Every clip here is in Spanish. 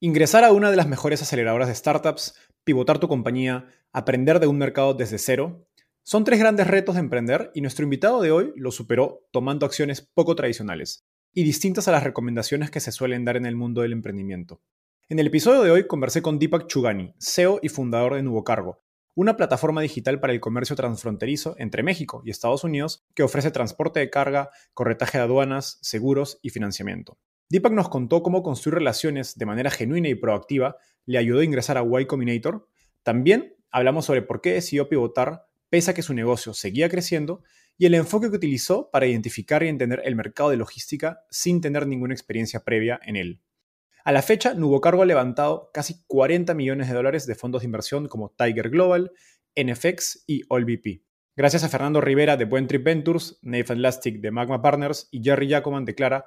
Ingresar a una de las mejores aceleradoras de startups, pivotar tu compañía, aprender de un mercado desde cero, son tres grandes retos de emprender y nuestro invitado de hoy lo superó tomando acciones poco tradicionales y distintas a las recomendaciones que se suelen dar en el mundo del emprendimiento. En el episodio de hoy conversé con Deepak Chugani, CEO y fundador de Nuevo Cargo, una plataforma digital para el comercio transfronterizo entre México y Estados Unidos que ofrece transporte de carga, corretaje de aduanas, seguros y financiamiento. Deepak nos contó cómo construir relaciones de manera genuina y proactiva le ayudó a ingresar a Y Combinator. También hablamos sobre por qué decidió pivotar pese a que su negocio seguía creciendo y el enfoque que utilizó para identificar y entender el mercado de logística sin tener ninguna experiencia previa en él. A la fecha, Cargo ha levantado casi 40 millones de dólares de fondos de inversión como Tiger Global, NFX y AllVP. Gracias a Fernando Rivera de Buen Trip Ventures, Nathan Lastic de Magma Partners y Jerry Jacoban de Clara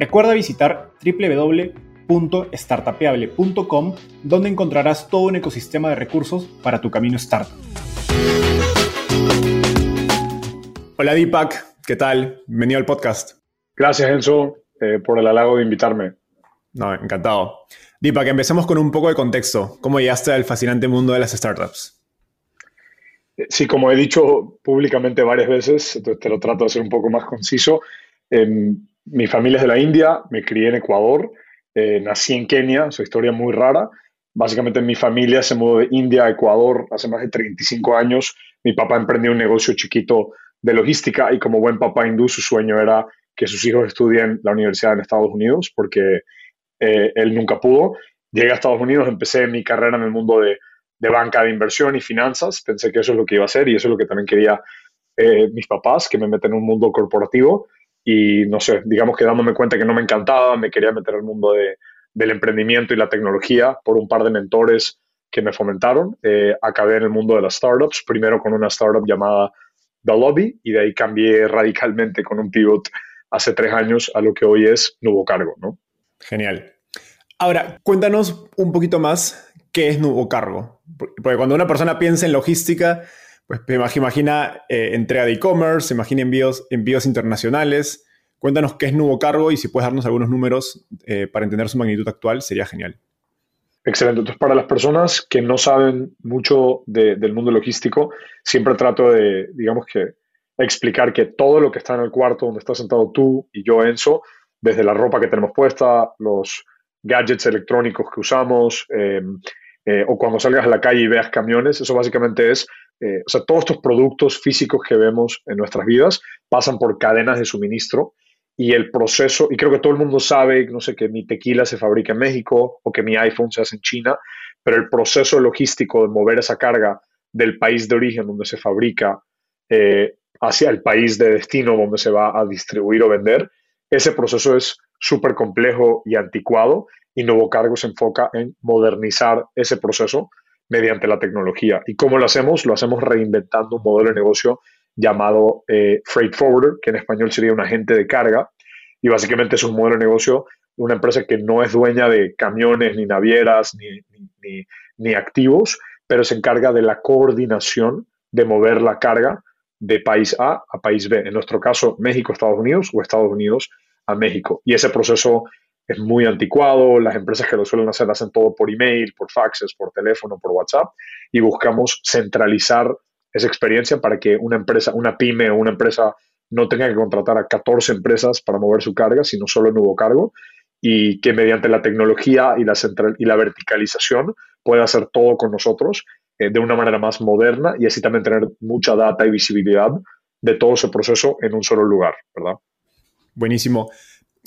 Recuerda visitar www.startapeable.com donde encontrarás todo un ecosistema de recursos para tu camino startup. Hola Deepak, ¿qué tal? Bienvenido al podcast. Gracias Enzo eh, por el halago de invitarme. No, encantado. Deepak, empecemos con un poco de contexto. ¿Cómo llegaste al fascinante mundo de las startups? Eh, sí, como he dicho públicamente varias veces, entonces te lo trato de hacer un poco más conciso. Em, mi familia es de la India, me crié en Ecuador, eh, nací en Kenia, una historia muy rara. Básicamente mi familia se mudó de India a Ecuador hace más de 35 años. Mi papá emprendió un negocio chiquito de logística y como buen papá hindú su sueño era que sus hijos estudien la universidad en Estados Unidos porque eh, él nunca pudo. Llegué a Estados Unidos, empecé mi carrera en el mundo de, de, banca de inversión y finanzas. Pensé que eso es lo que iba a hacer y eso es lo que también quería eh, mis papás, que me meten en un mundo corporativo y no sé, digamos que dándome cuenta que no me encantaba, me quería meter al mundo de, del emprendimiento y la tecnología por un par de mentores que me fomentaron. Eh, acabé en el mundo de las startups, primero con una startup llamada The Lobby y de ahí cambié radicalmente con un pivot hace tres años a lo que hoy es Nuevo Cargo, ¿no? Genial. Ahora, cuéntanos un poquito más qué es Nuevo Cargo. Porque cuando una persona piensa en logística, pues imagina eh, entrega de e-commerce, imagina envíos, internacionales. Cuéntanos qué es Nuevo Cargo y si puedes darnos algunos números eh, para entender su magnitud actual, sería genial. Excelente. Entonces, para las personas que no saben mucho del mundo logístico, siempre trato de, digamos que, explicar que todo lo que está en el cuarto donde estás sentado tú y yo, Enzo, desde la ropa que tenemos puesta, los gadgets electrónicos que usamos, eh, o cuando salgas a la calle y veas camiones, eso básicamente es eh, o sea, todos estos productos físicos que vemos en nuestras vidas pasan por cadenas de suministro y el proceso, y creo que todo el mundo sabe, no sé, que mi tequila se fabrica en México o que mi iPhone se hace en China, pero el proceso logístico de mover esa carga del país de origen donde se fabrica eh, hacia el país de destino donde se va a distribuir o vender, ese proceso es súper complejo y anticuado y Nuevo Cargo se enfoca en modernizar ese proceso mediante la tecnología. ¿Y cómo lo hacemos? Lo hacemos reinventando un modelo de negocio llamado eh, Freight Forwarder, que en español sería un agente de carga. Y básicamente es un modelo de negocio de una empresa que no es dueña de camiones, ni navieras, ni, ni activos, pero se encarga de la coordinación de mover la carga de país A a país B. En nuestro caso, México, Estados Unidos o Estados Unidos a México. Y ese proceso es muy anticuado, las empresas que lo suelen hacer hacen todo por email, por faxes, por teléfono, por WhatsApp, y buscamos centralizar esa experiencia para que una empresa, una pyme o una empresa no tenga que contratar a 14 empresas para mover su carga, sino solo en cargo. y que mediante la tecnología y la, central, y la verticalización pueda hacer todo con nosotros eh, de una manera más moderna y así también tener mucha data y visibilidad de todo ese proceso en un solo lugar, ¿verdad? Buenísimo.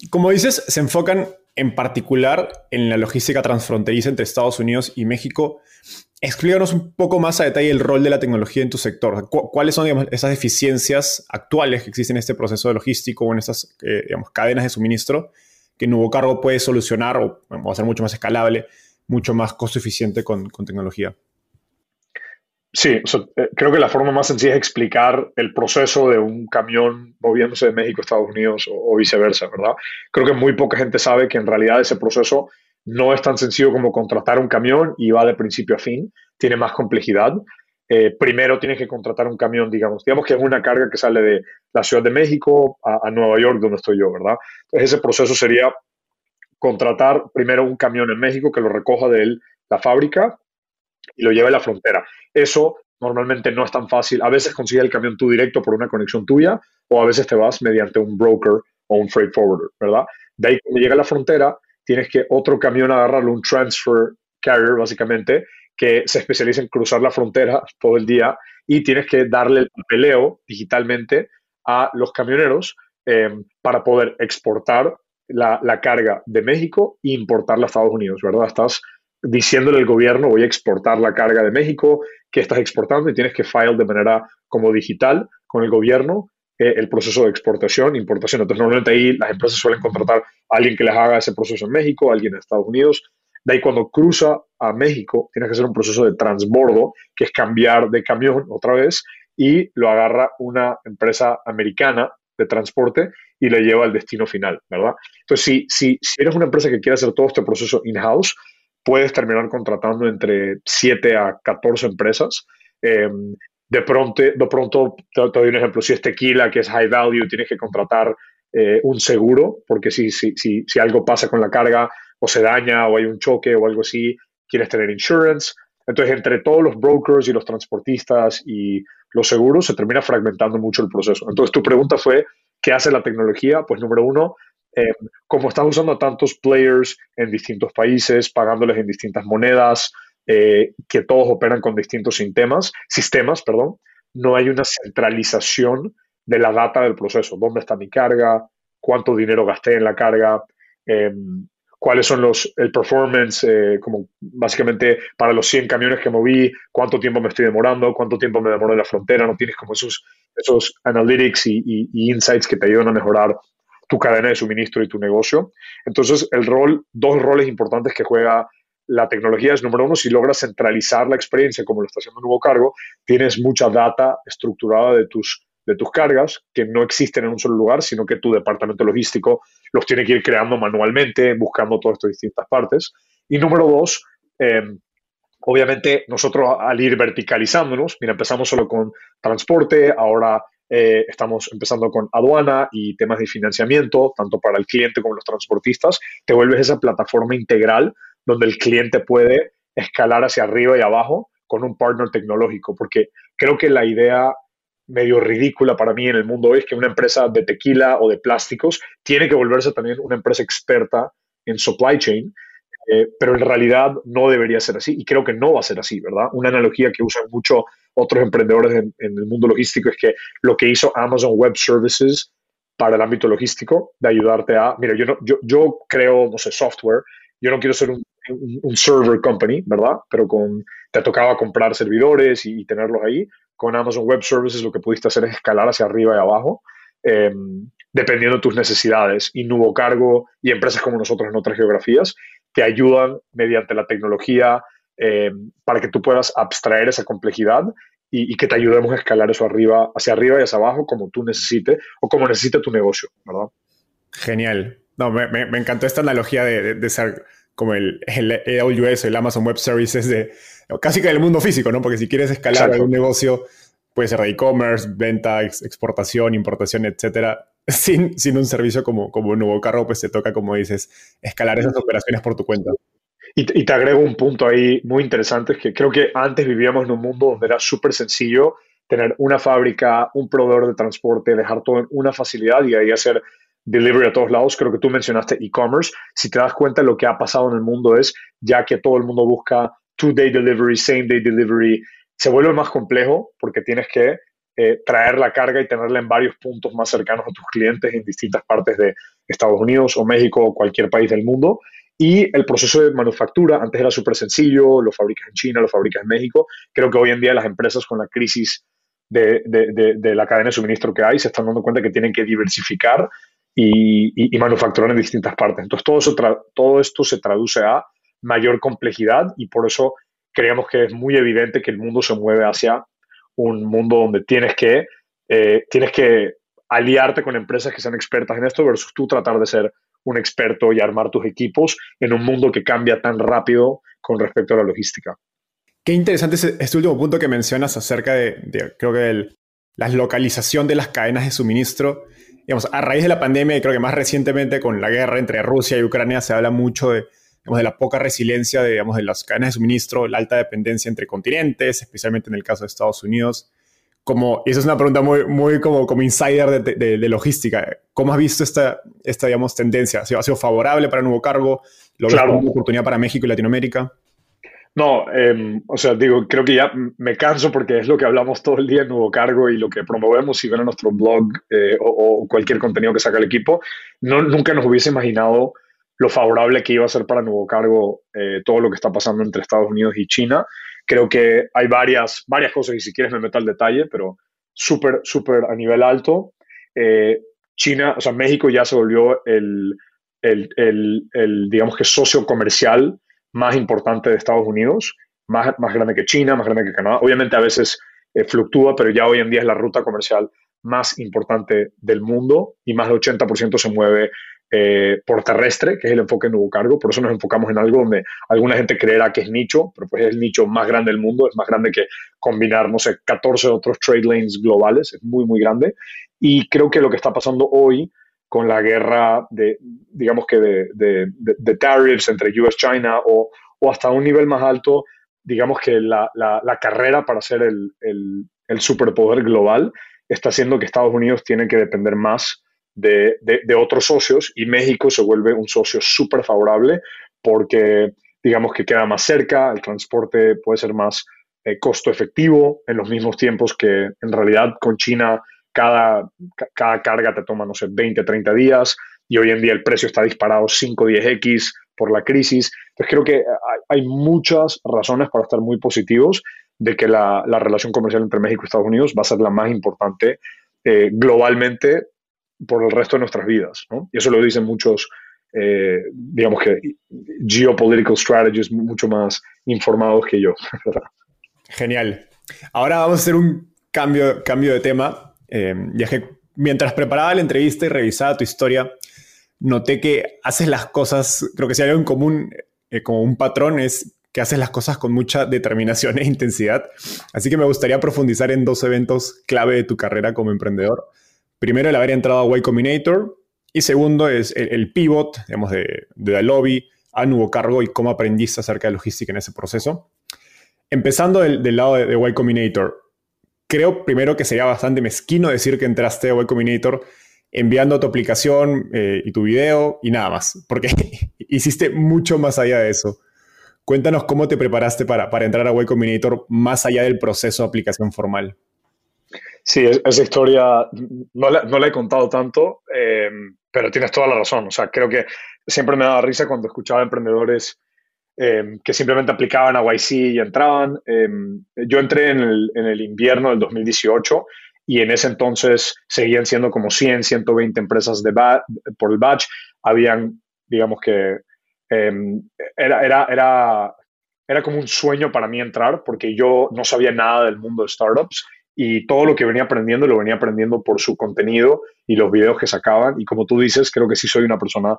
Como dices, se enfocan en particular en la logística transfronteriza entre Estados Unidos y México. Explícanos un poco más a detalle el rol de la tecnología en tu sector. ¿Cuáles son esas deficiencias actuales que existen en este proceso de logístico o en estas eh, cadenas de suministro que Nuevo Cargo puede solucionar o, o hacer mucho más escalable, mucho más costo eficiente con tecnología? Sí, eh, creo que la forma más sencilla es explicar el proceso de un camión moviéndose de México a Estados Unidos o, viceversa, ¿verdad? Creo que muy poca gente sabe que en realidad ese proceso no es tan sencillo como contratar un camión y va de principio a fin, tiene más complejidad. Eh, primero tienes que contratar un camión, digamos, digamos que es una carga que sale de la Ciudad de México a, a Nueva York, donde estoy yo, ¿verdad? Entonces ese proceso sería contratar primero un camión en México que lo recoja de la fábrica y lo lleve a la frontera. Eso normalmente no es tan fácil. A veces consigues el camión tú directo por una conexión tuya o a veces te vas mediante un broker o un freight forwarder, ¿verdad? De ahí cuando llega a la frontera, tienes que otro camión agarrarlo, un transfer carrier básicamente, que se especializa en cruzar la frontera todo el día y tienes que darle el papeleo digitalmente a los camioneros em, para poder exportar la, la, carga de México e importarla a Estados Unidos, ¿verdad? Estás diciéndole al gobierno voy a exportar la carga de México que estás exportando y tienes que file de manera como digital con el gobierno eh, el proceso de exportación, importación. Entonces, normalmente ahí las empresas suelen contratar a alguien que les haga ese proceso en México, alguien en Estados Unidos. De ahí cuando cruza a México, tienes que hacer un proceso de transbordo, que es cambiar de camión otra vez, y lo agarra una empresa americana de transporte y le lleva al destino final, ¿verdad? Entonces, si, si, si eres una empresa que quiere hacer todo este proceso in-house, puedes terminar contratando entre 7 a 14 empresas. Em, de, pronto, de pronto, te, doy un ejemplo, si es tequila, que es high value, tienes que contratar eh, un seguro, porque si, si, si, si, algo pasa con la carga o se daña o hay un choque o algo así, quieres tener insurance. Entonces, entre todos los brokers y los transportistas y los seguros, se termina fragmentando mucho el proceso. Entonces, tu pregunta fue, ¿qué hace la tecnología? Pues número uno, eh, como estás usando tantos players en distintos países, pagándoles en distintas monedas, eh, que todos operan con distintos sistemas, sistemas, perdón, no hay una centralización de la data del proceso. ¿Dónde está mi carga? ¿Cuánto dinero gasté en la carga? Em, ¿Cuáles son los, el performance, eh, como básicamente para los 100 camiones que moví, cuánto tiempo me estoy demorando, cuánto tiempo me demoro en la frontera? No tienes como esos, esos analytics y, y insights que te ayudan a mejorar tu cadena de suministro y tu negocio. Entonces, el rol, dos roles importantes que juega la tecnología es, número uno, si logras centralizar la experiencia como lo está haciendo un nuevo cargo, tienes mucha data estructurada de tus, de tus cargas que no existen en un solo lugar, sino que tu departamento logístico los tiene que ir creando manualmente, buscando todas estas distintas partes. Y número dos, em, obviamente nosotros al ir verticalizándonos, mira, empezamos solo con transporte, ahora eh, estamos empezando con aduana y temas de financiamiento, tanto para el cliente como los transportistas. Te vuelves esa plataforma integral donde el cliente puede escalar hacia arriba y abajo con un partner tecnológico, porque creo que la idea medio ridícula para mí en el mundo hoy es que una empresa de tequila o de plásticos tiene que volverse también una empresa experta en supply chain, eh, pero en realidad no debería ser así y creo que no va a ser así, ¿verdad? Una analogía que usan mucho otros emprendedores en, el mundo logístico es que lo que hizo Amazon Web Services para el ámbito logístico, de ayudarte a, mira, yo, no, yo, creo, no sé, software, yo no quiero ser un, server company, ¿verdad? Pero con, te tocaba comprar servidores y, tenerlos ahí. Con Amazon Web Services lo que pudiste hacer es escalar hacia arriba y abajo, em, dependiendo de tus necesidades. Y Nuevo Cargo y empresas como nosotros en otras geografías te ayudan mediante la tecnología, eh, para que tú puedas abstraer esa complejidad y, que te ayudemos a escalar eso arriba, hacia arriba y hacia abajo como tú necesites o como necesite tu negocio, ¿verdad? Genial. No, me, me, encantó esta analogía de, de, ser como el, el, AWS, el Amazon Web Services, de casi que del mundo físico, ¿no? Porque si quieres escalar un negocio, puede ser de e-commerce, venta, exportación, importación, etcétera. Sin, sin un servicio como, como un nuevo carro, pues te toca, como dices, escalar esas operaciones por tu cuenta. Y, te agrego un punto ahí muy interesante, es que creo que antes vivíamos en un mundo donde era súper sencillo tener una fábrica, un proveedor de transporte, dejar todo en una facilidad y ahí hacer delivery a todos lados. Creo que tú mencionaste e-commerce. Si te das cuenta, lo que ha pasado en el mundo es, ya que todo el mundo busca two-day delivery, same-day delivery, se vuelve más complejo porque tienes que eh, traer la carga y tenerla en varios puntos más cercanos a tus clientes en distintas partes de Estados Unidos o México o cualquier país del mundo. Y el proceso de manufactura, antes era súper sencillo, lo fabricas en China, lo fabricas en México. Creo que hoy en día las empresas con la crisis de, de, la cadena de suministro que hay se están dando cuenta que tienen que diversificar y, y, manufacturar en distintas partes. Entonces, todo, eso todo esto se traduce a mayor complejidad y por eso creemos que es muy evidente que el mundo se mueve hacia un mundo donde tienes que, eh, tienes que aliarte con empresas que sean expertas en esto versus tú tratar de ser un experto y armar tus equipos en un mundo que cambia tan rápido con respecto a la logística. Qué interesante este último punto que mencionas acerca de, creo que la localización de las cadenas de suministro. Digamos, a raíz de la pandemia y creo que más recientemente con la guerra entre Rusia y Ucrania se habla mucho de, de la poca resiliencia de, digamos, de las cadenas de suministro, la alta dependencia entre continentes, especialmente en el caso de Estados Unidos. Como, y esa es una pregunta muy, muy como, como insider de, de, logística. ¿Cómo has visto esta, esta digamos, tendencia? ¿Ha sido, ¿Ha sido favorable para el nuevo cargo? ¿Lo ves como una oportunidad para México y Latinoamérica? No, em, o sea, digo, creo que ya me canso porque es lo que hablamos todo el día en Nuevo Cargo y lo que promovemos si ven en nuestro blog eh, o, cualquier contenido que saca el equipo. No, nunca nos hubiese imaginado lo favorable que iba a ser para Nuevo Cargo eh, todo lo que está pasando entre Estados Unidos y China. Creo que hay varias, varias cosas y si quieres me meto al detalle, pero súper, súper a nivel alto. Eh, China, o sea, México ya se volvió el, el, el, digamos que socio comercial más importante de Estados Unidos, más, más grande que China, más grande que Canadá. Obviamente a veces eh, fluctúa, pero ya hoy en día es la ruta comercial más importante del mundo y más del 80% se mueve eh, por terrestre, que es el enfoque en nuevo cargo. Por eso nos enfocamos en algo donde alguna gente creerá que es nicho, pero pues es el nicho más grande del mundo, es más grande que combinar, no sé, 14 otros trade lanes globales, es muy, muy grande. Y creo que lo que está pasando hoy con la guerra de, digamos que de, de, tariffs entre US-China o, o, hasta un nivel más alto, digamos que la, la, carrera para ser el, el, el, superpoder global está haciendo que Estados Unidos tiene que depender más de, otros socios y México se vuelve un socio súper favorable porque digamos que queda más cerca, el transporte puede ser más eh, costo efectivo en los mismos tiempos que en realidad con China cada, cada carga te toma, no sé, 20, 30 días y hoy en día el precio está disparado 5, 10x por la crisis. Entonces creo que hay, muchas razones para estar muy positivos de que la, la, relación comercial entre México y Estados Unidos va a ser la más importante eh, globalmente por el resto de nuestras vidas. ¿no? Y eso lo dicen muchos, eh, digamos que, geopolitical strategists mucho más informados que yo. Genial. Ahora vamos a hacer un cambio, cambio de tema eh, que mientras preparaba la entrevista y revisaba tu historia, noté que haces las cosas, creo que si hay algo en común, eh, como un patrón, es que haces las cosas con mucha determinación e intensidad. Así que me gustaría profundizar en dos eventos clave de tu carrera como emprendedor. Primero, el haber entrado a Y Combinator y segundo es el, pivot, digamos, de, de lobby a nuevo cargo y cómo aprendiste acerca de logística en ese proceso. Empezando del, lado de, de Y Combinator, creo primero que sería bastante mezquino decir que entraste a Web Combinator enviando tu aplicación eh, y tu video y nada más, porque hiciste mucho más allá de eso. Cuéntanos cómo te preparaste para, para entrar a Web Combinator más allá del proceso de aplicación formal. Sí, esa historia no la, no la he contado tanto, eh, pero tienes toda la razón. O sea, creo que siempre me daba risa cuando escuchaba emprendedores Em, que simplemente aplicaban a YC y entraban. Em, yo entré en el, en el, invierno del 2018 y en ese entonces seguían siendo como 100, 120 empresas de por el batch. Habían, digamos que, em, era, era, era, era como un sueño para mí entrar porque yo no sabía nada del mundo de startups y todo lo que venía aprendiendo lo venía aprendiendo por su contenido y los videos que sacaban. Y como tú dices, creo que sí soy una persona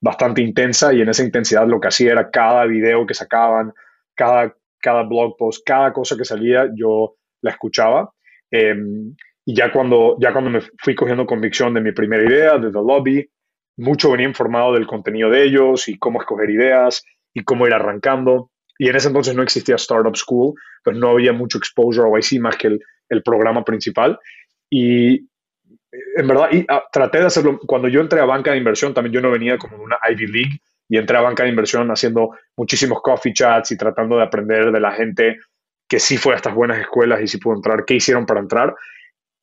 bastante intensa y en esa intensidad lo que hacía era cada video que sacaban, cada, cada blog post, cada cosa que salía, yo la escuchaba. Em, y ya cuando, ya cuando me fui cogiendo convicción de mi primera idea, de The Lobby, mucho venía informado del contenido de ellos y cómo escoger ideas y cómo ir arrancando. Y en ese entonces no existía Startup School, pues no había mucho exposure a YC más que el, el programa principal. Y en verdad, ah, traté de hacerlo. Cuando yo entré a banca de inversión, también yo no venía como en una Ivy League y entré a banca de inversión haciendo muchísimos coffee chats y tratando de aprender de la gente que sí fue a estas buenas escuelas y sí pudo entrar, qué hicieron para entrar.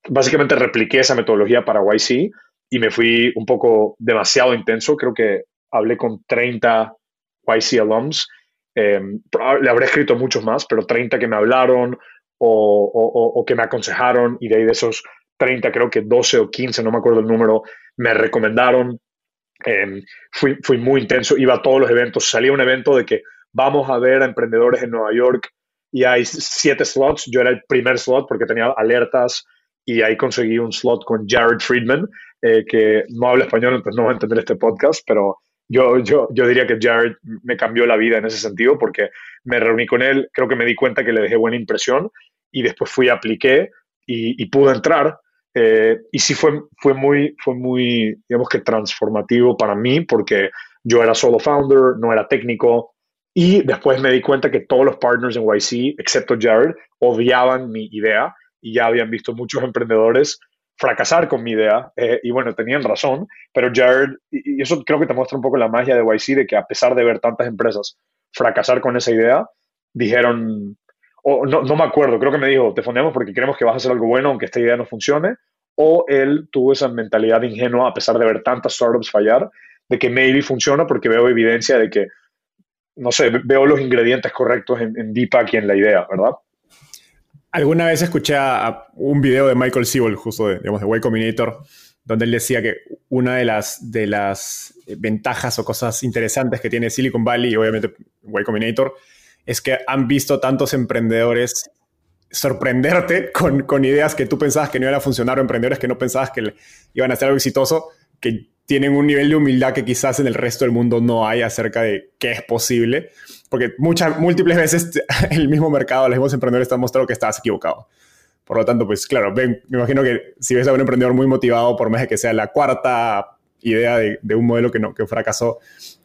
Básicamente repliqué esa metodología para YC y me fui un poco demasiado intenso. Creo que hablé con 30 YC alums. Em, le habré escrito muchos más, pero 30 que me hablaron o, o, que me aconsejaron y de ahí de esos 30, creo que 12 o 15, no me acuerdo el número, me recomendaron. Em, fui, fui muy intenso, iba a todos los eventos. Salía un evento de que vamos a ver a emprendedores en Nueva York y hay siete slots. Yo era el primer slot porque tenía alertas y ahí conseguí un slot con Jared Friedman, eh, que no habla español, entonces no va a entender este podcast, pero yo, yo, yo diría que Jared me cambió la vida en ese sentido porque me reuní con él, creo que me di cuenta que le dejé buena impresión y después fui, apliqué y, pude entrar. Eh, y sí fue, fue, muy, fue muy, digamos que transformativo para mí porque yo era solo founder, no era técnico, y después me di cuenta que todos los partners en YC, excepto Jared, odiaban mi idea y ya habían visto muchos emprendedores fracasar con mi idea. Eh, y bueno, tenían razón, pero Jared, y, eso creo que te muestra un poco la magia de YC, de que a pesar de ver tantas empresas fracasar con esa idea, dijeron, o no, no me acuerdo, creo que me dijo, te fundemos porque queremos que vas a hacer algo bueno aunque esta idea no funcione, o él tuvo esa mentalidad ingenua a pesar de ver tantas startups fallar, de que maybe funciona porque veo evidencia de que no sé, veo los ingredientes correctos en, en Deepak y en la idea, ¿verdad? Alguna vez escuché un video de Michael Siebel, justo de, digamos, de Combinator, donde él decía que una de las, las ventajas o cosas interesantes que tiene Silicon Valley y obviamente Y Combinator es que han visto tantos emprendedores sorprenderte con, con, ideas que tú pensabas que no iban a funcionar o emprendedores que no pensabas que iban a ser algo exitoso, que tienen un nivel de humildad que quizás en el resto del mundo no hay acerca de qué es posible, porque muchas, múltiples veces el mismo mercado, los mismos emprendedores te han mostrado que estás equivocado. Por lo tanto, pues claro, ven, me imagino que si ves a un emprendedor muy motivado, por más de que sea la cuarta idea de, de un modelo que, no, que fracasó,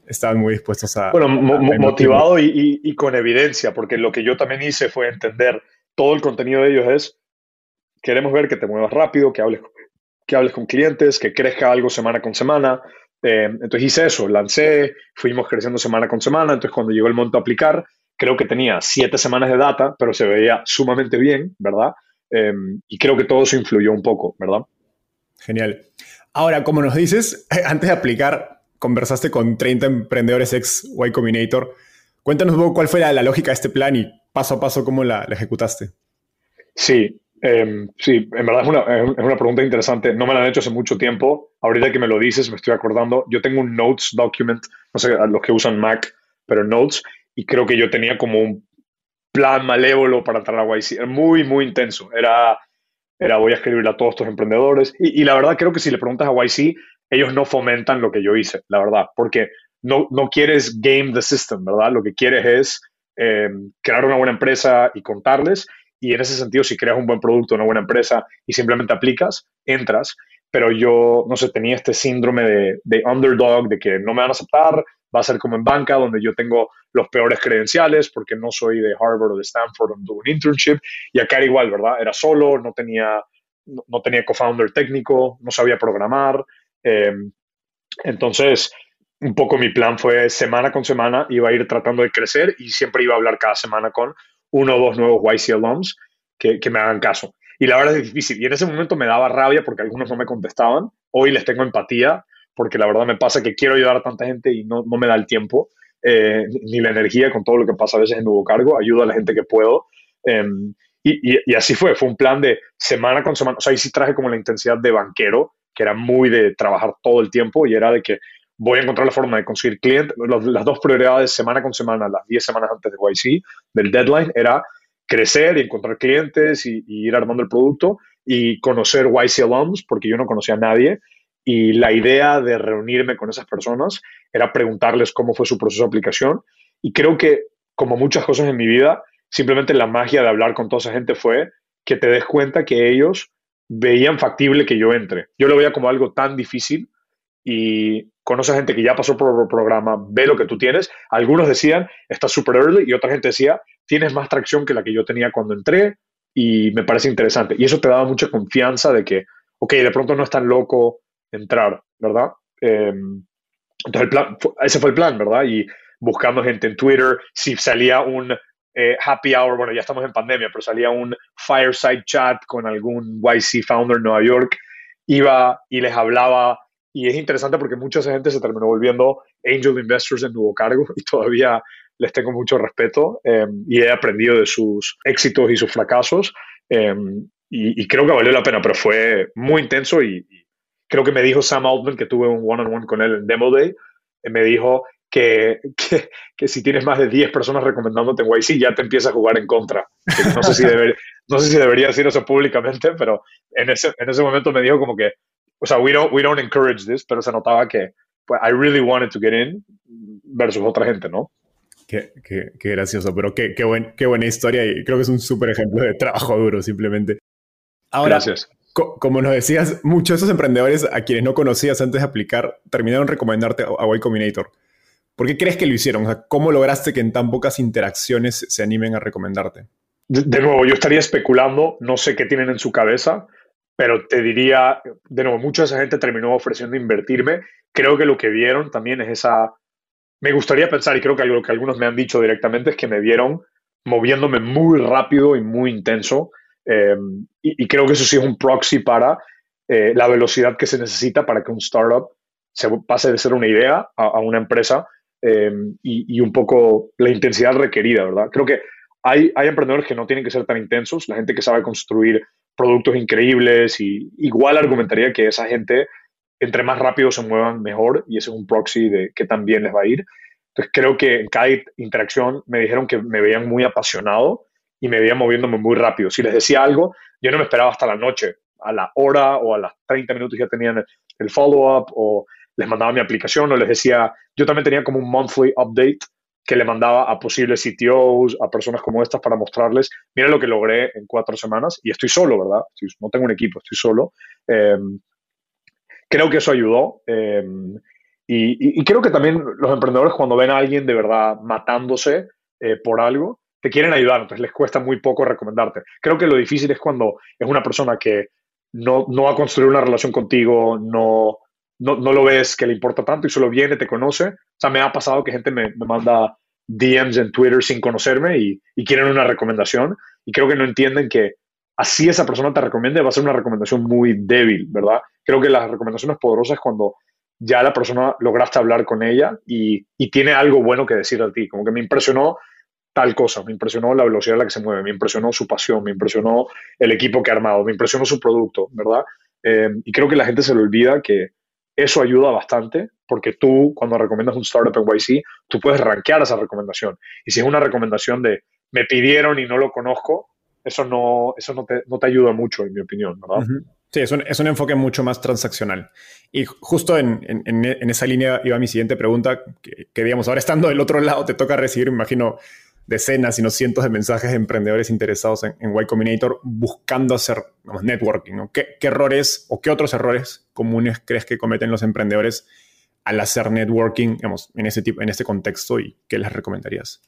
están muy dispuestos a... Bueno, motivado y, y, con evidencia, porque lo que yo también hice fue entender todo el contenido de ellos es, queremos ver que te muevas rápido, que hables que hables con clientes, que crezca algo semana con semana. Eh, entonces hice eso, lancé, fuimos creciendo semana con semana. Entonces cuando llegó el momento de aplicar, creo que tenía siete semanas de data, pero se veía sumamente bien, ¿verdad? Eh, y creo que todo eso influyó un poco, ¿verdad? Genial. Ahora, como nos dices, antes de aplicar, conversaste con 30 emprendedores ex Y Combinator. Cuéntanos un poco cuál fue la, lógica de este plan y paso a paso cómo la, la ejecutaste. Sí, Em, sí, en verdad es una, es una, pregunta interesante. No me la han hecho hace mucho tiempo. Ahorita que me lo dices, me estoy acordando. Yo tengo un Notes document, no sé, a los que usan Mac, pero Notes, y creo que yo tenía como un plan malévolo para entrar a YC. Era muy, muy intenso. Era, era voy a escribirle a todos estos emprendedores. Y, y, la verdad, creo que si le preguntas a YC, ellos no fomentan lo que yo hice, la verdad, porque no, no quieres game the system, ¿verdad? Lo que quieres es eh, crear una buena empresa y contarles y en ese sentido, si creas un buen producto, una buena empresa y simplemente aplicas, entras. Pero yo, no sé, tenía este síndrome de, de underdog, de que no me van a aceptar, va a ser como en banca, donde yo tengo los peores credenciales porque no soy de Harvard o de Stanford donde tuve un internship. Y acá era igual, ¿verdad? Era solo, no tenía, no, tenía co-founder técnico, no sabía programar. Em, entonces, un poco mi plan fue semana con semana, iba a ir tratando de crecer y siempre iba a hablar cada semana con uno o dos nuevos YC alums que, me hagan caso. Y la verdad es difícil. Y en ese momento me daba rabia porque algunos no me contestaban. Hoy les tengo empatía porque la verdad me pasa que quiero ayudar a tanta gente y no, no me da el tiempo eh, ni la energía con todo lo que pasa a veces en nuevo cargo. Ayudo a la gente que puedo. Y, y, y, así fue. Fue un plan de semana con semana. O sea, ahí sí traje como la intensidad de banquero, que era muy de trabajar todo el tiempo y era de que voy a encontrar la forma de conseguir clientes. Las dos prioridades semana con semana, las 10 semanas antes de YC, del deadline, era crecer y encontrar clientes y, ir armando el producto y conocer YC alums, porque yo no conocía a nadie. Y la idea de reunirme con esas personas era preguntarles cómo fue su proceso de aplicación. Y creo que, como muchas cosas en mi vida, simplemente la magia de hablar con toda esa gente fue que te des cuenta que ellos veían factible que yo entre. Yo lo veía como algo tan difícil y conoce a gente que ya pasó por el programa, ve lo que tú tienes. Algunos decían, estás super early, y otra gente decía, tienes más tracción que la que yo tenía cuando entré, y me parece interesante. Y eso te daba mucha confianza de que, ok, de pronto no es tan loco entrar, ¿verdad? Em, entonces, ese fue el plan, ¿verdad? Y buscando gente en Twitter, si salía un eh, happy hour, bueno, ya estamos en pandemia, pero salía un fireside chat con algún YC founder en Nueva York, iba y les hablaba, y es interesante porque mucha gente se terminó volviendo angel investors en nuevo cargo y todavía les tengo mucho respeto em, y he aprendido de sus éxitos y sus fracasos em, y, creo que valió la pena, pero fue muy intenso y, creo que me dijo Sam Altman, que tuve un one-on-one con él en Demo Day, eh, me dijo que, que, si tienes más de 10 personas recomendándote en YC, ya te empieza a jugar en contra. No sé si, no sé si debería decir eso públicamente, pero en ese, en ese momento me dijo como que, o sea, we don't, we don't encourage this, pero se notaba que pues, I really wanted to get in versus otra gente, ¿no? Qué, qué, qué gracioso, pero qué, qué, buen, qué buena historia y creo que es un súper ejemplo de trabajo duro, simplemente. Ahora, Gracias. como nos decías, muchos de esos emprendedores a quienes no conocías antes de aplicar terminaron recomendarte a Y Combinator. ¿Por qué crees que lo hicieron? ¿Cómo lograste que en tan pocas interacciones se animen a recomendarte? De, nuevo, yo estaría especulando, no sé qué tienen en su cabeza, pero te diría, de nuevo, mucha de esa gente terminó ofreciendo invertirme. Creo que lo que vieron también es esa... Me gustaría pensar, y creo que algo que algunos me han dicho directamente, es que me vieron moviéndome muy rápido y muy intenso. Eh, y, creo que eso sí es un proxy para eh, la velocidad que se necesita para que un startup se pase de ser una idea a una empresa Em, y, un poco la intensidad requerida, ¿verdad? Creo que hay, emprendedores que no tienen que ser tan intensos, la gente que sabe construir productos increíbles y igual argumentaría que esa gente, entre más rápido se muevan, mejor y ese es un proxy de que también les va a ir. Entonces creo que en cada interacción me dijeron que me veían muy apasionado y me veían moviéndome muy rápido. Si les decía algo, yo no me esperaba hasta la noche, a la hora o a las 30 minutos ya tenían el follow-up o les mandaba mi aplicación o les decía, yo también tenía como un monthly update que le mandaba a posibles CTOs, a personas como estas para mostrarles, mira lo que logré en cuatro semanas y estoy solo, ¿verdad? No tengo un equipo, estoy solo. Em, creo que eso ayudó. Em, y, creo que también los emprendedores cuando ven a alguien de verdad matándose eh, por algo, te quieren ayudar, entonces les cuesta muy poco recomendarte. Creo que lo difícil es cuando es una persona que no, no va a construir una relación contigo, no, no, no, lo ves que le importa tanto y solo viene, te conoce. O sea, me ha pasado que gente me, manda DMs en Twitter sin conocerme y, y, quieren una recomendación y creo que no entienden que así esa persona te recomiende va a ser una recomendación muy débil, ¿verdad? Creo que las recomendaciones poderosas es cuando ya la persona lograste hablar con ella y, y tiene algo bueno que decir a ti, como que me impresionó tal cosa, me impresionó la velocidad a la que se mueve, me impresionó su pasión, me impresionó el equipo que ha armado, me impresionó su producto, ¿verdad? Eh, y creo que la gente se le olvida que eso ayuda bastante porque tú, cuando recomiendas un startup en YC, tú puedes rankear esa recomendación. Y si es una recomendación de me pidieron y no lo conozco, eso no, eso no, te, no te ayuda mucho, en mi opinión. Sí, es un, es un, enfoque mucho más transaccional. Y justo en, en, en, esa línea iba mi siguiente pregunta, que, que, digamos, ahora estando del otro lado, te toca recibir, me imagino, decenas, sino cientos de mensajes de emprendedores interesados en, en Y Combinator buscando hacer networking. ¿Qué, errores o qué otros errores comunes crees que cometen los emprendedores al hacer networking en, ese tipo, en este contexto y qué les recomendarías?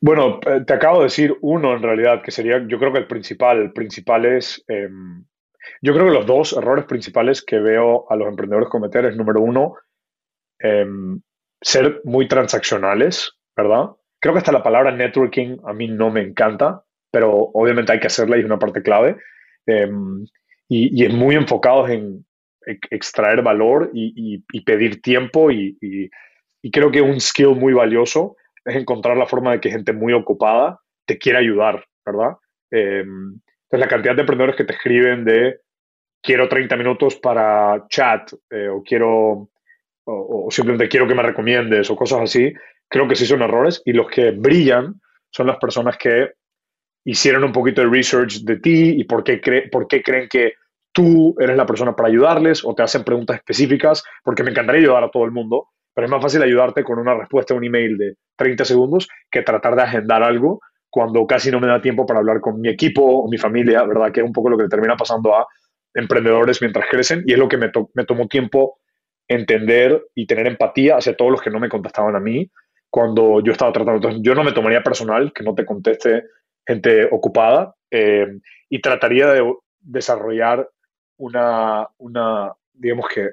Bueno, eh, te acabo de decir uno en realidad, que sería, yo creo que el principal, el es, em, yo creo que los dos errores principales que veo a los emprendedores cometer es, número uno, em, ser muy transaccionales, ¿verdad? Creo que hasta la palabra networking a mí no me encanta, pero obviamente hay que hacerla y es una parte clave. Em, y, es muy enfocado en extraer valor y, pedir tiempo y, creo que un skill muy valioso es encontrar la forma de que gente muy ocupada te quiera ayudar, ¿verdad? Em, entonces la cantidad de emprendedores que te escriben de quiero 30 minutos para chat eh, o quiero o, simplemente quiero que me recomiendes o cosas así, creo que sí son errores y los que brillan son las personas que hicieron un poquito de research de ti y por qué, por qué creen que tú eres la persona para ayudarles o te hacen preguntas específicas, porque me encantaría ayudar a todo el mundo, pero es más fácil ayudarte con una respuesta a un email de 30 segundos que tratar de agendar algo cuando casi no me da tiempo para hablar con mi equipo o mi familia, ¿verdad? Que es un poco lo que termina pasando a emprendedores mientras crecen y es lo que me, me tomó tiempo entender y tener empatía hacia todos los que no me contestaban a mí cuando yo estaba tratando. Entonces, yo no me tomaría personal que no te conteste gente ocupada eh, y trataría de desarrollar una, una digamos que,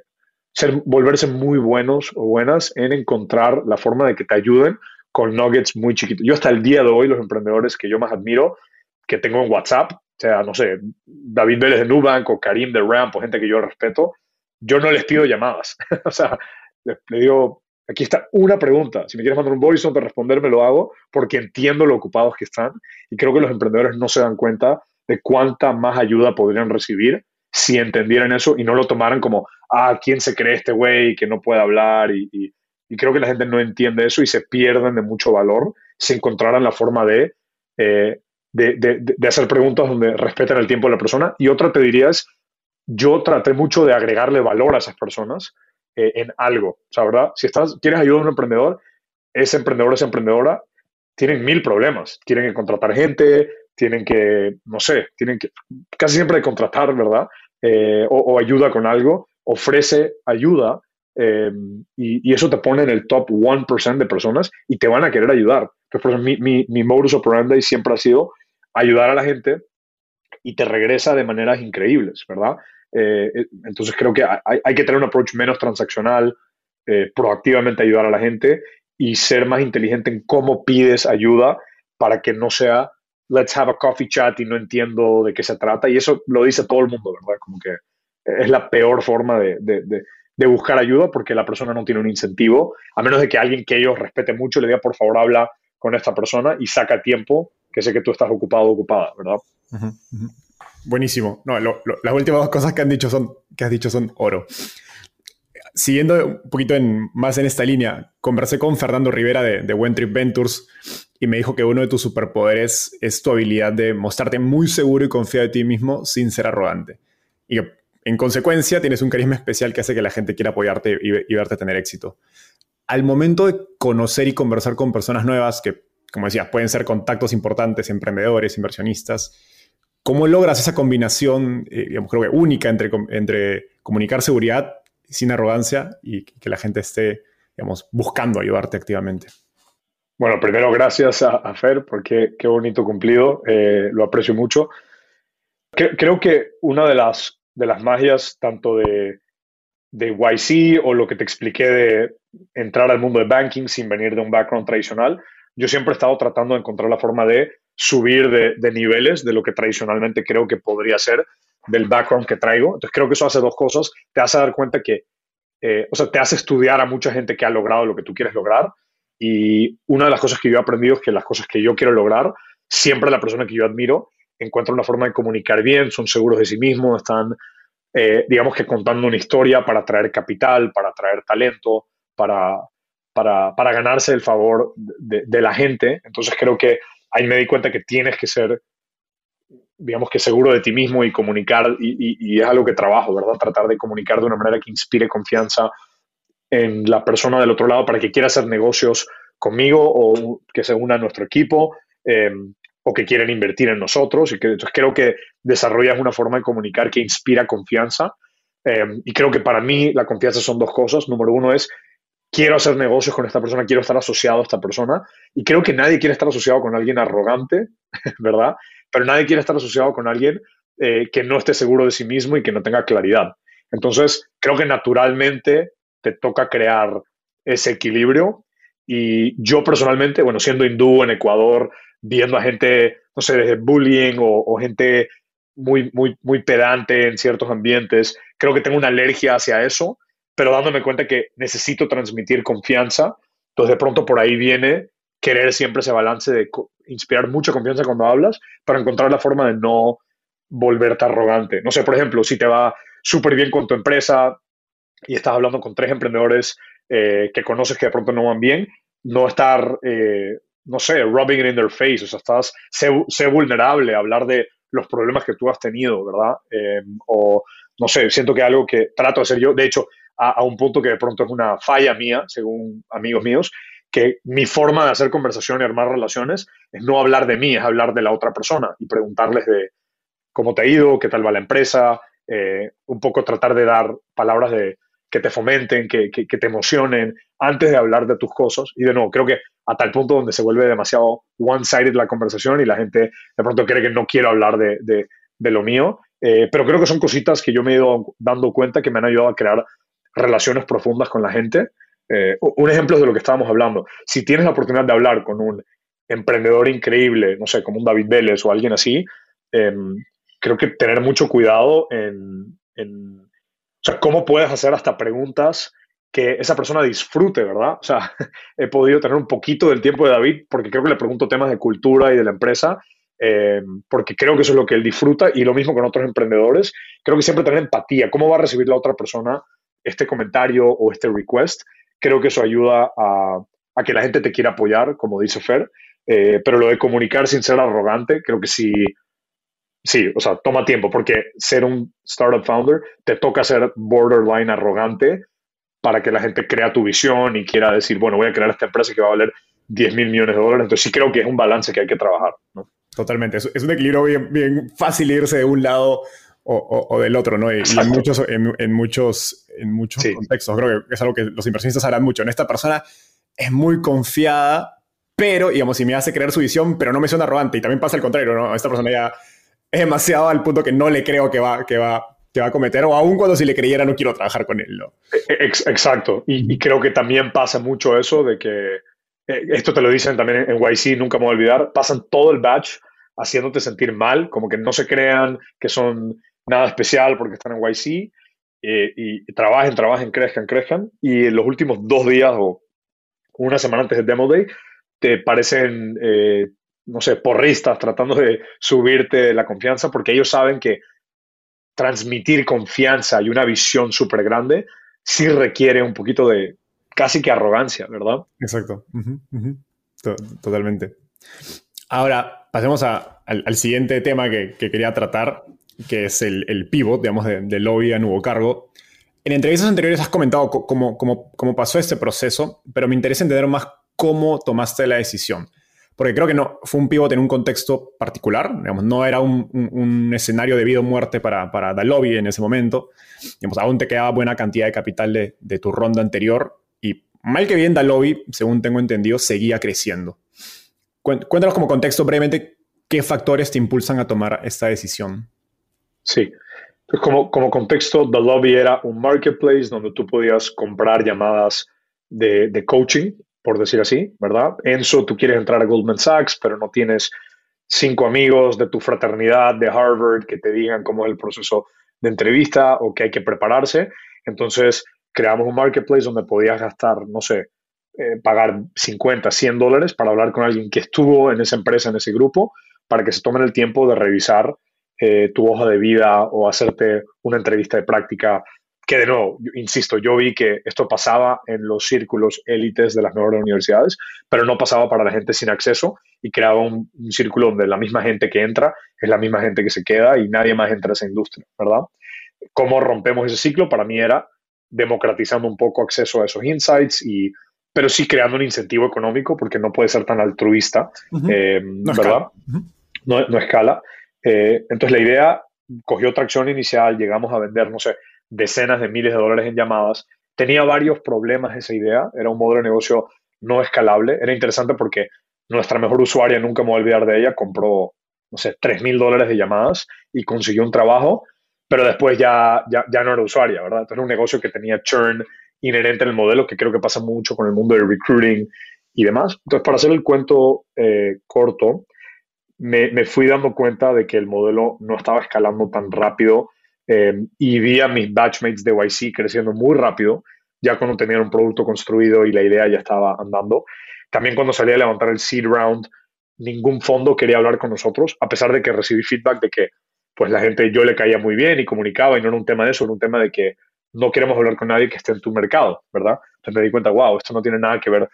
ser, volverse muy buenos o buenas en encontrar la forma de que te ayuden con nuggets muy chiquitos. Yo hasta el día de hoy, los emprendedores que yo más admiro, que tengo en WhatsApp, o sea, no sé, David Vélez de Nubank o Karim de Ramp o gente que yo respeto, yo no les pido llamadas. o sea, le, digo, aquí está una pregunta. Si me quieres mandar un note para responderme, lo hago porque entiendo lo ocupados que están y creo que los emprendedores no se dan cuenta de cuánta más ayuda podrían recibir si entendieran eso y no lo tomaran como, ah, ¿quién se cree este güey que no puede hablar? Y, creo que la gente no entiende eso y se pierden de mucho valor si encontraran la forma de, eh, de, de, de, hacer preguntas donde respeten el tiempo de la persona. Y otra te diría es, yo traté mucho de agregarle valor a esas personas eh, en algo. O sea, ¿verdad? Si estás, quieres ayuda a un emprendedor, ese emprendedor, esa emprendedora, tienen mil problemas. Tienen que contratar gente, tienen que, no sé, tienen que, casi siempre contratar, ¿verdad? Eh, o, ayuda con algo, ofrece ayuda eh, y, eso te pone en el top 1% de personas y te van a querer ayudar. Entonces, mi, mi, mi modus operandi siempre ha sido ayudar a la gente y te regresa de maneras increíbles, ¿verdad? Eh, entonces creo que hay, que tener un approach menos transaccional, proactivamente ayudar a la gente y ser más inteligente en cómo pides ayuda para que no sea let's have a coffee chat y no entiendo de qué se trata. Y eso lo dice todo el mundo, ¿verdad? Como que es la peor forma de, de, buscar ayuda porque la persona no tiene un incentivo, a menos de que alguien que ellos respete mucho le diga, por favor, habla con esta persona y saca tiempo, que sé que tú estás ocupado ocupada, ¿verdad? Buenísimo. No, las últimas dos cosas que, han dicho son, que has dicho son oro. Siguiendo un poquito en, más en esta línea, conversé con Fernando Rivera de, de One Trip Ventures y me dijo que uno de tus superpoderes es tu habilidad de mostrarte muy seguro y confiado de ti mismo sin ser arrogante. Y que, en consecuencia, tienes un carisma especial que hace que la gente quiera apoyarte y, verte tener éxito. Al momento de conocer y conversar con personas nuevas, que, como decías, pueden ser contactos importantes, emprendedores, inversionistas, ¿cómo logras esa combinación, eh, digamos, creo que única entre, entre comunicar seguridad sin arrogancia y que la gente esté, digamos, buscando ayudarte activamente? Bueno, primero gracias a, Fer, porque qué bonito cumplido, eh, lo aprecio mucho. creo que una de las, de las magias, tanto de, de YC o lo que te expliqué de entrar al mundo de banking sin venir de un background tradicional, yo siempre he estado tratando de encontrar la forma de subir de, niveles de lo que tradicionalmente creo que podría ser del background que traigo. Entonces creo que eso hace dos cosas. Te hace dar cuenta que, eh, o sea, te hace estudiar a mucha gente que ha logrado lo que tú quieres lograr y una de las cosas que yo he aprendido es que las cosas que yo quiero lograr, siempre la persona que yo admiro encuentra una forma de comunicar bien, son seguros de sí mismos, están, eh, digamos que contando una historia para atraer capital, para atraer talento, para, para, para ganarse el favor de, de, la gente. Entonces creo que ahí me di cuenta que tienes que ser, digamos que seguro de ti mismo y comunicar, y, y, y es algo que trabajo, ¿verdad? Tratar de comunicar de una manera que inspire confianza, en la persona del otro lado para que quiera hacer negocios conmigo o que se una a nuestro equipo em, o que quieren invertir en nosotros. Y que, entonces creo que desarrollas una forma de comunicar que inspira confianza. Em, y creo que para mí la confianza son dos cosas. Número uno es, quiero hacer negocios con esta persona, quiero estar asociado a esta persona. Y creo que nadie quiere estar asociado con alguien arrogante, ¿verdad? Pero nadie quiere estar asociado con alguien eh, que no esté seguro de sí mismo y que no tenga claridad. Entonces, creo que naturalmente te toca crear ese equilibrio. Y yo personalmente, bueno, siendo hindú en Ecuador, viendo a gente, no sé, desde bullying o, gente muy, muy, muy pedante en ciertos ambientes, creo que tengo una alergia hacia eso, pero dándome cuenta que necesito transmitir confianza. Entonces, de pronto por ahí viene querer siempre ese balance de inspirar mucha confianza cuando hablas, para encontrar la forma de no volverte arrogante. No sé, por ejemplo, si te va súper bien con tu empresa, y estás hablando con tres emprendedores eh, que conoces que de pronto no van bien, no estar, eh, no sé, rubbing it in their face, o sea, estás, sé, vulnerable, hablar de los problemas que tú has tenido, ¿verdad? Em, o, no sé, siento que algo que trato de hacer yo, de hecho, a, un punto que de pronto es una falla mía, según amigos míos, que mi forma de hacer conversación y armar relaciones es no hablar de mí, es hablar de la otra persona y preguntarles de cómo te ha ido, qué tal va la empresa, eh, un poco tratar de dar palabras de, que te fomenten, que, te emocionen antes de hablar de tus cosas. Y de nuevo, creo que a tal punto donde se vuelve demasiado one-sided la conversación y la gente de pronto cree que no quiero hablar de, lo mío. Eh, pero creo que son cositas que yo me he ido dando cuenta que me han ayudado a crear relaciones profundas con la gente. Eh, un ejemplo de lo que estábamos hablando. Si tienes la oportunidad de hablar con un emprendedor increíble, no sé, como un David Vélez o alguien así, em, creo que tener mucho cuidado en, o sea, cómo puedes hacer hasta preguntas que esa persona disfrute, ¿verdad? O sea, he podido tener un poquito del tiempo de David porque creo que le pregunto temas de cultura y de la empresa, eh, porque creo que eso es lo que él disfruta y lo mismo con otros emprendedores. Creo que siempre tener empatía, cómo va a recibir la otra persona este comentario o este request. Creo que eso ayuda a, a que la gente te quiera apoyar, como dice Fer, eh, pero lo de comunicar sin ser arrogante, creo que sí, sí, o sea, toma tiempo, porque ser un startup founder te toca ser borderline arrogante para que la gente crea tu visión y quiera decir, bueno, voy a crear esta empresa que va a valer 10 mil millones de dólares. Entonces sí creo que es un balance que hay que trabajar. ¿no? Totalmente. Es, es un equilibrio bien, bien, fácil irse de un lado o, o, del otro, ¿no? Y, y en muchos, en, en, muchos, en muchos sí. contextos creo que es algo que los inversionistas harán mucho. En esta persona es muy confiada, pero, digamos, si me hace creer su visión, pero no me suena arrogante. Y también pasa el contrario, ¿no? Esta persona ya es demasiado al punto que no le creo que va, que va, que va a cometer, o aún cuando si le creyera no quiero trabajar con él. ¿no? Exacto, y, y, creo que también pasa mucho eso de que, eh, esto te lo dicen también en YC, nunca me voy a olvidar, pasan todo el batch haciéndote sentir mal, como que no se crean que son nada especial porque están en YC, eh, y trabajen, trabajen, crezcan, crezcan, y en los últimos dos días o una semana antes del Demo Day, te parecen, eh, no sé, porristas tratando de subirte la confianza porque ellos saben que transmitir confianza y una visión súper grande sí requiere un poquito de casi que arrogancia, ¿verdad? Exacto. Totalmente. Ahora, pasemos a, al, siguiente tema que, quería tratar, que es el, el pivot, digamos, de, de, lobby a nuevo cargo. En entrevistas anteriores has comentado cómo, cómo, cómo pasó este proceso, pero me interesa entender más cómo tomaste la decisión porque creo que no fue un pivot en un contexto particular, digamos, no era un, un, escenario de vida o muerte para, para The Lobby en ese momento, digamos, aún te quedaba buena cantidad de capital de, de tu ronda anterior y mal que bien Lobby, según tengo entendido, seguía creciendo. Cuéntanos como contexto brevemente qué factores te impulsan a tomar esta decisión. Sí, como, como contexto, The Lobby era un marketplace donde tú podías comprar llamadas de, de coaching por decir así, ¿verdad? Enzo, tú quieres entrar a Goldman Sachs, pero no tienes cinco amigos de tu fraternidad de Harvard que te digan cómo es el proceso de entrevista o que hay que prepararse. Entonces, creamos un marketplace donde podías gastar, no sé, eh, pagar 50, 100 dólares para hablar con alguien que estuvo en esa empresa, en ese grupo, para que se tomen el tiempo de revisar eh, tu hoja de vida o hacerte una entrevista de práctica que de nuevo, insisto, yo vi que esto pasaba en los círculos élites de las mejores universidades, pero no pasaba para la gente sin acceso y creaba un, un, círculo donde la misma gente que entra es la misma gente que se queda y nadie más entra a esa industria, ¿verdad? ¿Cómo rompemos ese ciclo? Para mí era democratizando un poco acceso a esos insights y pero sí creando un incentivo económico porque no puede ser tan altruista, uh -huh. eh, no ¿verdad? Uh -huh. no, no, escala. Eh, entonces la idea cogió tracción inicial, llegamos a vender, no sé, decenas de miles de dólares en llamadas. Tenía varios problemas esa idea, era un modelo de negocio no escalable. Era interesante porque nuestra mejor usuaria, nunca me voy a olvidar de ella, compró, no sé, 3 mil dólares de llamadas y consiguió un trabajo, pero después ya, ya, ya no era usuaria, ¿verdad? Entonces era un negocio que tenía churn inherente en el modelo, que creo que pasa mucho con el mundo del recruiting y demás. Entonces, para hacer el cuento eh, corto, me, fui dando cuenta de que el modelo no estaba escalando tan rápido eh, y vi a mis batchmates de YC creciendo muy rápido, ya cuando tenían un producto construido y la idea ya estaba andando. También cuando salí a levantar el seed round, ningún fondo quería hablar con nosotros, a pesar de que recibí feedback de que pues la gente yo le caía muy bien y comunicaba y no era un tema de eso, era un tema de que no queremos hablar con nadie que esté en tu mercado, ¿verdad? Entonces me di cuenta, wow, esto no tiene nada que ver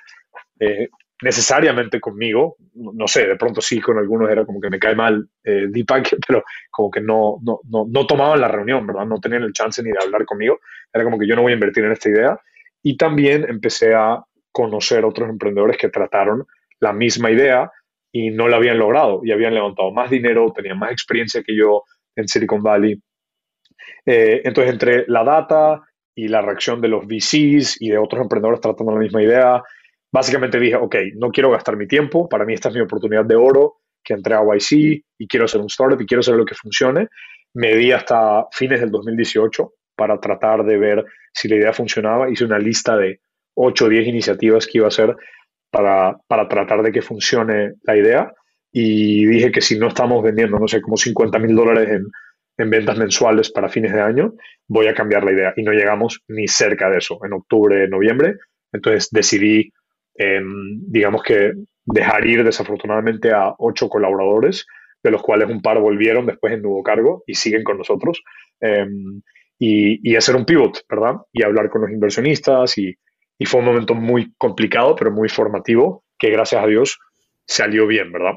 eh, necesariamente conmigo, no sé, de pronto sí con algunos era como que me cae mal eh, Deepak, pero como que no, no, no, no tomaban la reunión, ¿verdad? No tenían el chance ni de hablar conmigo, era como que yo no voy a invertir en esta idea. Y también empecé a conocer otros emprendedores que trataron la misma idea y no la habían logrado y habían levantado más dinero, tenían más experiencia que yo en Silicon Valley. Eh, entonces, entre la data y la reacción de los VCs y de otros emprendedores tratando la misma idea, básicamente dije, ok, no quiero gastar mi tiempo, para mí esta es mi oportunidad de oro, que entré a YC y quiero hacer un startup y quiero hacer lo que funcione. medí hasta fines del 2018 para tratar de ver si la idea funcionaba. Hice una lista de 8 o 10 iniciativas que iba a hacer para, para tratar de que funcione la idea. Y dije que si no estamos vendiendo, no sé, como 50 mil dólares en, en ventas mensuales para fines de año, voy a cambiar la idea. Y no llegamos ni cerca de eso en octubre, noviembre. Entonces decidí, em, digamos que, dejar ir desafortunadamente a ocho colaboradores, de los cuales un par volvieron después en nuevo cargo y siguen con nosotros. Em, y, hacer un pivot, ¿verdad? Y hablar con los inversionistas. Y, fue un momento muy complicado, pero muy formativo, que gracias a Dios salió bien, ¿verdad?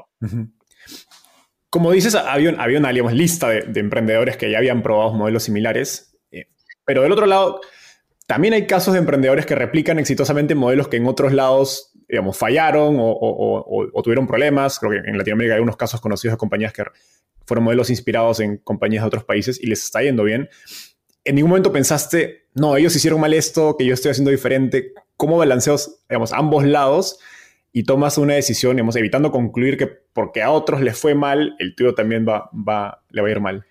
Como dices, había, había una lista de, emprendedores que ya habían probado modelos similares, eh, pero del otro lado, también hay casos de emprendedores que replican exitosamente modelos que en otros lados, digamos, fallaron o, tuvieron problemas. Creo que en Latinoamérica hay unos casos conocidos de compañías que fueron modelos inspirados en compañías de otros países y les está yendo bien. ¿En ningún momento pensaste, no, ellos hicieron mal esto, que yo estoy haciendo diferente? ¿Cómo balanceas, digamos, ambos lados y tomas una decisión, digamos, evitando concluir que porque a otros les fue mal, el tuyo también va, va, le va a ir mal?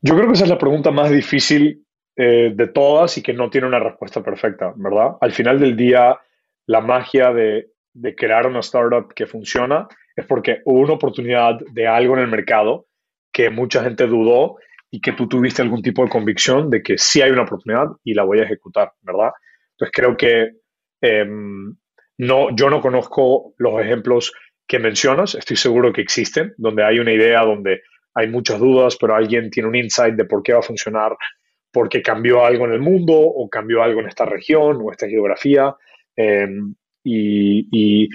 Yo creo que esa es la pregunta más difícil eh, de todas y que no tiene una respuesta perfecta, ¿verdad? Al final del día, la magia de, crear una startup que funciona es porque hubo una oportunidad de algo en el mercado que mucha gente dudó y que tú tuviste algún tipo de convicción de que sí hay una oportunidad y la voy a ejecutar, ¿verdad? Entonces creo que em, no, yo no conozco los ejemplos que mencionas, estoy seguro que existen, donde hay una idea, donde hay muchas dudas, pero alguien tiene un insight de por qué va a funcionar, porque cambió algo en el mundo o cambió algo en esta región o esta geografía. Em, y,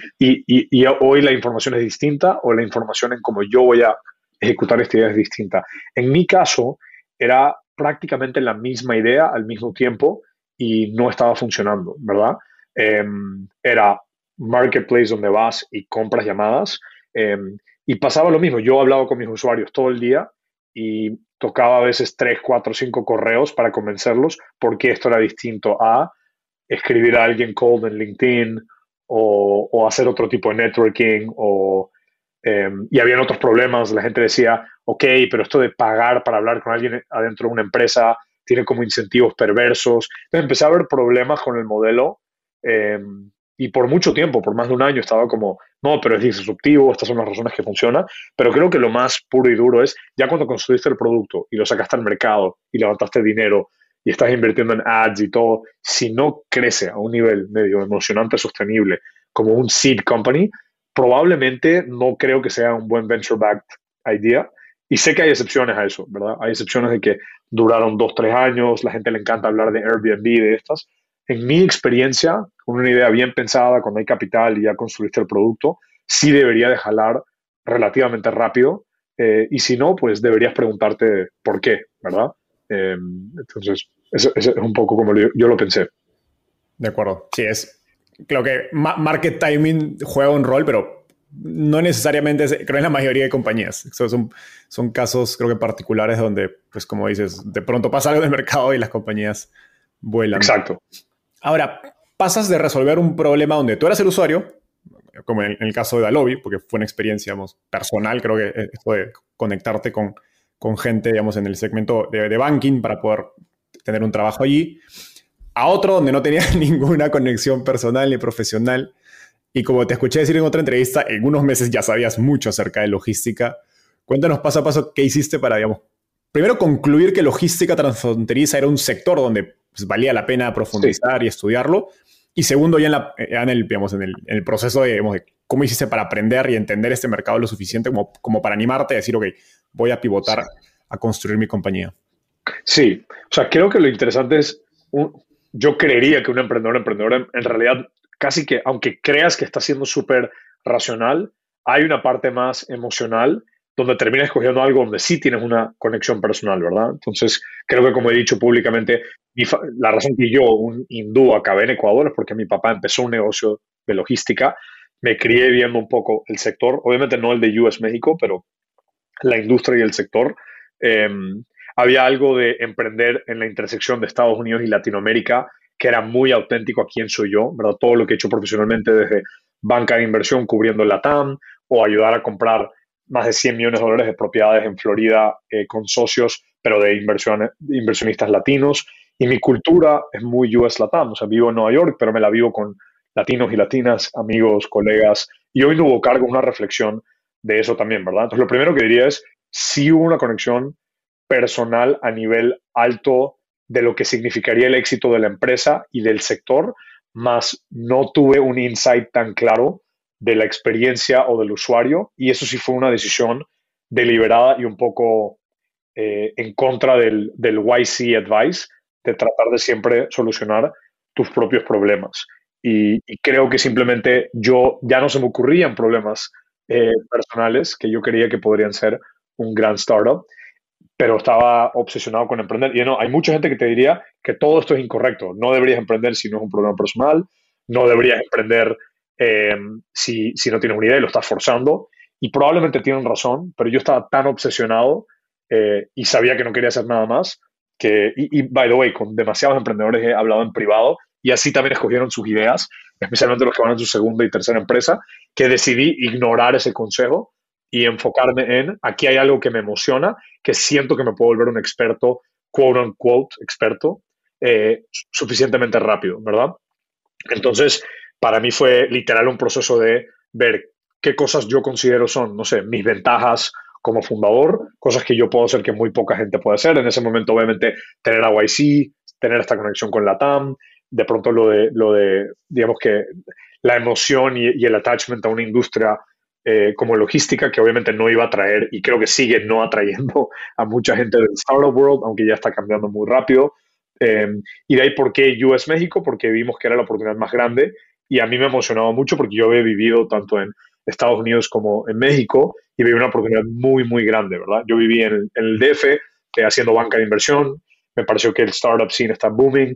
hoy la información es distinta o la información en cómo yo voy a ejecutar esta idea es distinta. En mi caso, era prácticamente la misma idea al mismo tiempo y no estaba funcionando, ¿verdad? Em, era marketplace donde vas y compras llamadas. Em, y pasaba lo mismo, yo hablaba con mis usuarios todo el día y tocaba a veces tres, cuatro, cinco correos para convencerlos porque esto era distinto a escribir a alguien cold en LinkedIn o, hacer otro tipo de networking o, em, y habían otros problemas. La gente decía, ok, pero esto de pagar para hablar con alguien adentro de una empresa tiene como incentivos perversos. Entonces empecé a ver problemas con el modelo em, y por mucho tiempo, por más de un año, estaba como, no, pero es disruptivo, estas son las razones que funciona. Pero creo que lo más puro y duro es ya cuando construiste el producto y lo sacaste al mercado y levantaste dinero y estás invirtiendo en ads y todo, si no crece a un nivel medio emocionante, sostenible, como un seed company, probablemente no creo que sea un buen venture-backed idea. Y sé que hay excepciones a eso, ¿verdad? Hay excepciones de que duraron dos, tres años, la gente le encanta hablar de Airbnb, de estas, en mi experiencia, con una idea bien pensada, cuando hay capital y ya construiste el producto, sí debería de jalar relativamente rápido. Eh, y si no, pues deberías preguntarte por qué, ¿verdad? Em, entonces, eso, es un poco como yo, lo pensé. De acuerdo. Sí, es. Creo que market timing juega un rol, pero no necesariamente, creo en la mayoría de compañías. Son, son casos, creo que particulares, donde, pues como dices, de pronto pasa algo en el mercado y las compañías vuelan. Exacto. Ahora, pasas de resolver un problema donde tú eras el usuario, como en, el caso de Dalobi, porque fue una experiencia personal, creo que esto de conectarte con, con gente digamos, en el segmento de, banking para poder tener un trabajo allí, a otro donde no tenía ninguna conexión personal ni profesional. Y como te escuché decir en otra entrevista, en unos meses ya sabías mucho acerca de logística. Cuéntanos paso a paso qué hiciste para, digamos, primero concluir que logística transfronteriza era un sector donde pues, valía la pena profundizar y estudiarlo. Y segundo, ya en, la, en, el, digamos, en, el, proceso de, cómo hiciste para aprender y entender este mercado lo suficiente como, como para animarte a decir, ok, voy a pivotar a construir mi compañía. Sí, o sea, creo que lo interesante es, yo creería que un emprendedor, emprendedor en, en realidad, casi que, aunque creas que está siendo súper racional, hay una parte más emocional donde terminas escogiendo algo donde sí tienes una conexión personal, ¿verdad? Entonces, creo que como he dicho públicamente, la razón que yo, un hindú, acabé en Ecuador es porque mi papá empezó un negocio de logística, me crié viendo un poco el sector, obviamente no el de US México, pero la industria y el sector. Em, había algo de emprender en la intersección de Estados Unidos y Latinoamérica que era muy auténtico a quién soy yo, ¿verdad? Todo lo que he hecho profesionalmente desde banca de inversión cubriendo la TAM o ayudar a comprar más de 100 millones de dólares de propiedades en Florida eh, con socios pero de, inversionistas latinos. Y mi cultura es muy US Latam, o sea, vivo en Nueva York, pero me la vivo con latinos y latinas, amigos, colegas. Y hoy no hubo cargo, una reflexión de eso también, ¿verdad? Entonces, lo primero que diría es, si hubo una conexión personal a nivel alto de lo que significaría el éxito de la empresa y del sector, más no tuve un insight tan claro de la experiencia o del usuario y eso sí fue una decisión deliberada y un poco eh, en contra del, del YC advice de tratar de siempre solucionar tus propios problemas. Y, creo que simplemente yo ya no se me ocurrían problemas eh, personales que yo creía que podrían ser un gran startup pero estaba obsesionado con emprender. Y no, hay mucha gente que te diría que todo esto es incorrecto. No deberías emprender si no es un problema personal, no deberías emprender eh, si, si, no tienes una idea y lo estás forzando. Y probablemente tienen razón, pero yo estaba tan obsesionado eh, y sabía que no quería hacer nada más. Que, y, by the way, con demasiados emprendedores he hablado en privado y así también escogieron sus ideas, especialmente los que van a su segunda y tercera empresa, que decidí ignorar ese consejo y enfocarme en aquí hay algo que me emociona, que siento que me puedo volver un experto, quote unquote, experto, eh, suficientemente rápido, ¿verdad? Entonces, para mí fue literal un proceso de ver qué cosas yo considero son, no sé, mis ventajas como fundador, cosas que yo puedo hacer que muy poca gente puede hacer. En ese momento, obviamente, tener a YC, tener esta conexión con la TAM, de pronto lo de, lo de digamos que la emoción y, y el attachment a una industria eh, como logística que obviamente no iba a traer y creo que sigue no atrayendo a mucha gente del startup world, aunque ya está cambiando muy rápido. Eh, y de ahí, ¿por qué US México? Porque vimos que era la oportunidad más grande y a mí me emocionaba mucho porque yo había vivido tanto en Estados Unidos como en México y vi una oportunidad muy, muy grande, ¿verdad? Yo viví en el, DF eh, haciendo banca de inversión, me pareció que el startup scene está booming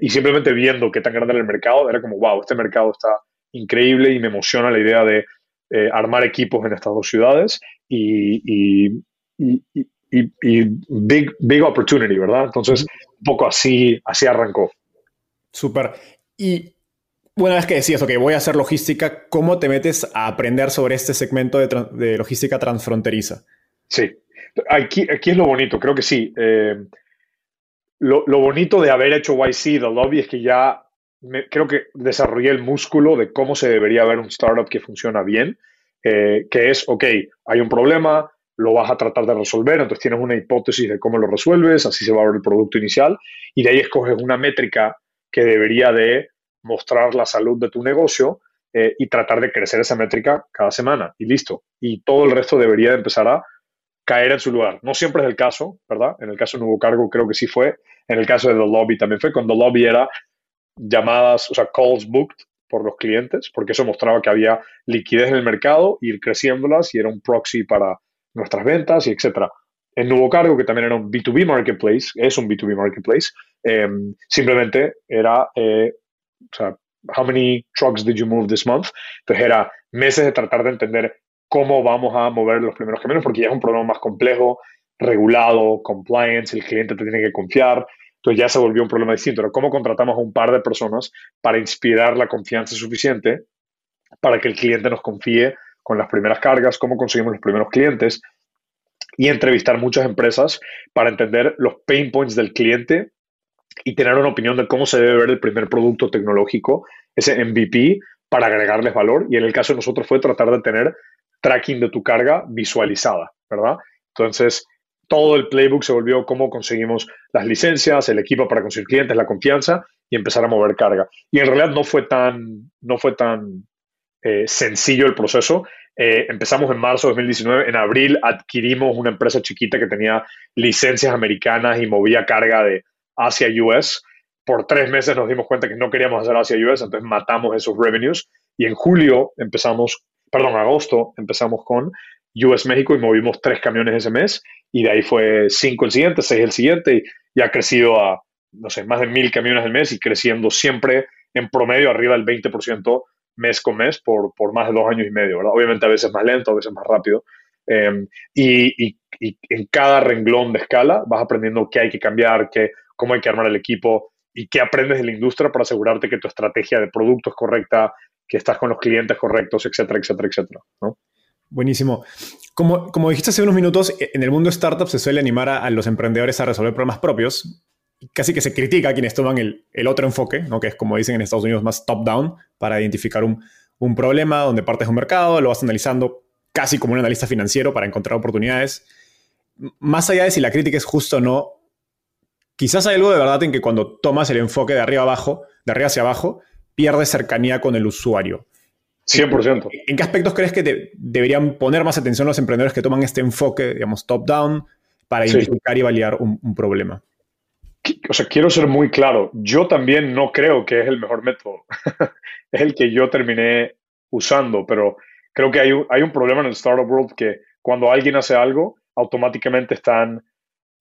y simplemente viendo qué tan grande era el mercado, era como, wow, este mercado está increíble y me emociona la idea de eh, armar equipos en estas dos ciudades y, big, big opportunity, ¿verdad? Entonces, un poco así, así arrancó. Súper. Y una vez que decías, ok, voy a hacer logística, ¿cómo te metes a aprender sobre este segmento de, logística transfronteriza? Sí, aquí, aquí es lo bonito, creo que sí. Eh, lo, lo, bonito de haber hecho YC, The Lobby, es que ya creo que desarrollé el músculo de cómo se debería ver un startup que funciona bien, eh, que es, ok, hay un problema, lo vas a tratar de resolver, entonces tienes una hipótesis de cómo lo resuelves, así se va a ver el producto inicial, y de ahí escoges una métrica que debería de mostrar la salud de tu negocio eh, y tratar de crecer esa métrica cada semana, y listo. Y todo el resto debería de empezar a caer en su lugar. No siempre es el caso, ¿verdad? En el caso de Nuevo Cargo creo que sí fue, en el caso de The Lobby también fue, cuando The Lobby era llamadas, o sea, calls booked por los clientes, porque eso mostraba que había liquidez en el mercado, ir creciéndolas y era un proxy para nuestras ventas y etcétera. En Nuevo Cargo, que también era un B2B marketplace, es un B2B marketplace, em, simplemente era, eh, o sea, how many trucks did you move this month? Entonces era meses de tratar de entender cómo vamos a mover los primeros caminos, porque ya es un problema más complejo, regulado, compliance, el cliente te tiene que confiar. Entonces ya se volvió un problema distinto. Pero ¿Cómo contratamos a un par de personas para inspirar la confianza suficiente para que el cliente nos confíe con las primeras cargas? ¿Cómo conseguimos los primeros clientes? Y entrevistar muchas empresas para entender los pain points del cliente y tener una opinión de cómo se debe ver el primer producto tecnológico, ese MVP, para agregarles valor. Y en el caso de nosotros fue tratar de tener tracking de tu carga visualizada, ¿verdad? Entonces, todo el playbook se volvió cómo conseguimos las licencias, el equipo para conseguir clientes, la confianza y empezar a mover carga. Y en realidad no fue tan, no fue tan eh, sencillo el proceso. Eh, empezamos en marzo de 2019. En abril adquirimos una empresa chiquita que tenía licencias americanas y movía carga de Asia-US. Por tres meses nos dimos cuenta que no queríamos hacer Asia-US, entonces matamos esos revenues. Y en julio empezamos, perdón, agosto empezamos con US México y movimos tres camiones ese mes y de ahí fue cinco el siguiente, seis el siguiente y, ha crecido a, no sé, más de mil camiones al mes y creciendo siempre en promedio arriba del 20% mes con mes por, por más de dos años y medio, ¿verdad? Obviamente a veces más lento, a veces más rápido. Em, y, y, y, en cada renglón de escala vas aprendiendo qué hay que cambiar, qué, cómo hay que armar el equipo y qué aprendes de la industria para asegurarte que tu estrategia de producto es correcta, que estás con los clientes correctos, etcétera, etcétera, etcétera. ¿no? Buenísimo. Como, como dijiste hace unos minutos, en el mundo startup se suele animar a, los emprendedores a resolver problemas propios. Casi que se critica a quienes toman el, el otro enfoque, ¿no? que es como dicen en Estados Unidos más top-down, para identificar un, un problema donde partes un mercado, lo vas analizando casi como un analista financiero para encontrar oportunidades. Más allá de si la crítica es justa o no, quizás hay algo de verdad en que cuando tomas el enfoque de arriba abajo, de arriba hacia abajo, pierdes cercanía con el usuario. 100%. ¿En qué aspectos crees que deberían poner más atención los emprendedores que toman este enfoque, digamos, top-down, para identificar y validar un, problema? O sea, quiero ser muy claro. Yo también no creo que es el mejor método. es el que yo terminé usando, pero creo que hay un, hay un problema en el startup world que cuando alguien hace algo, automáticamente están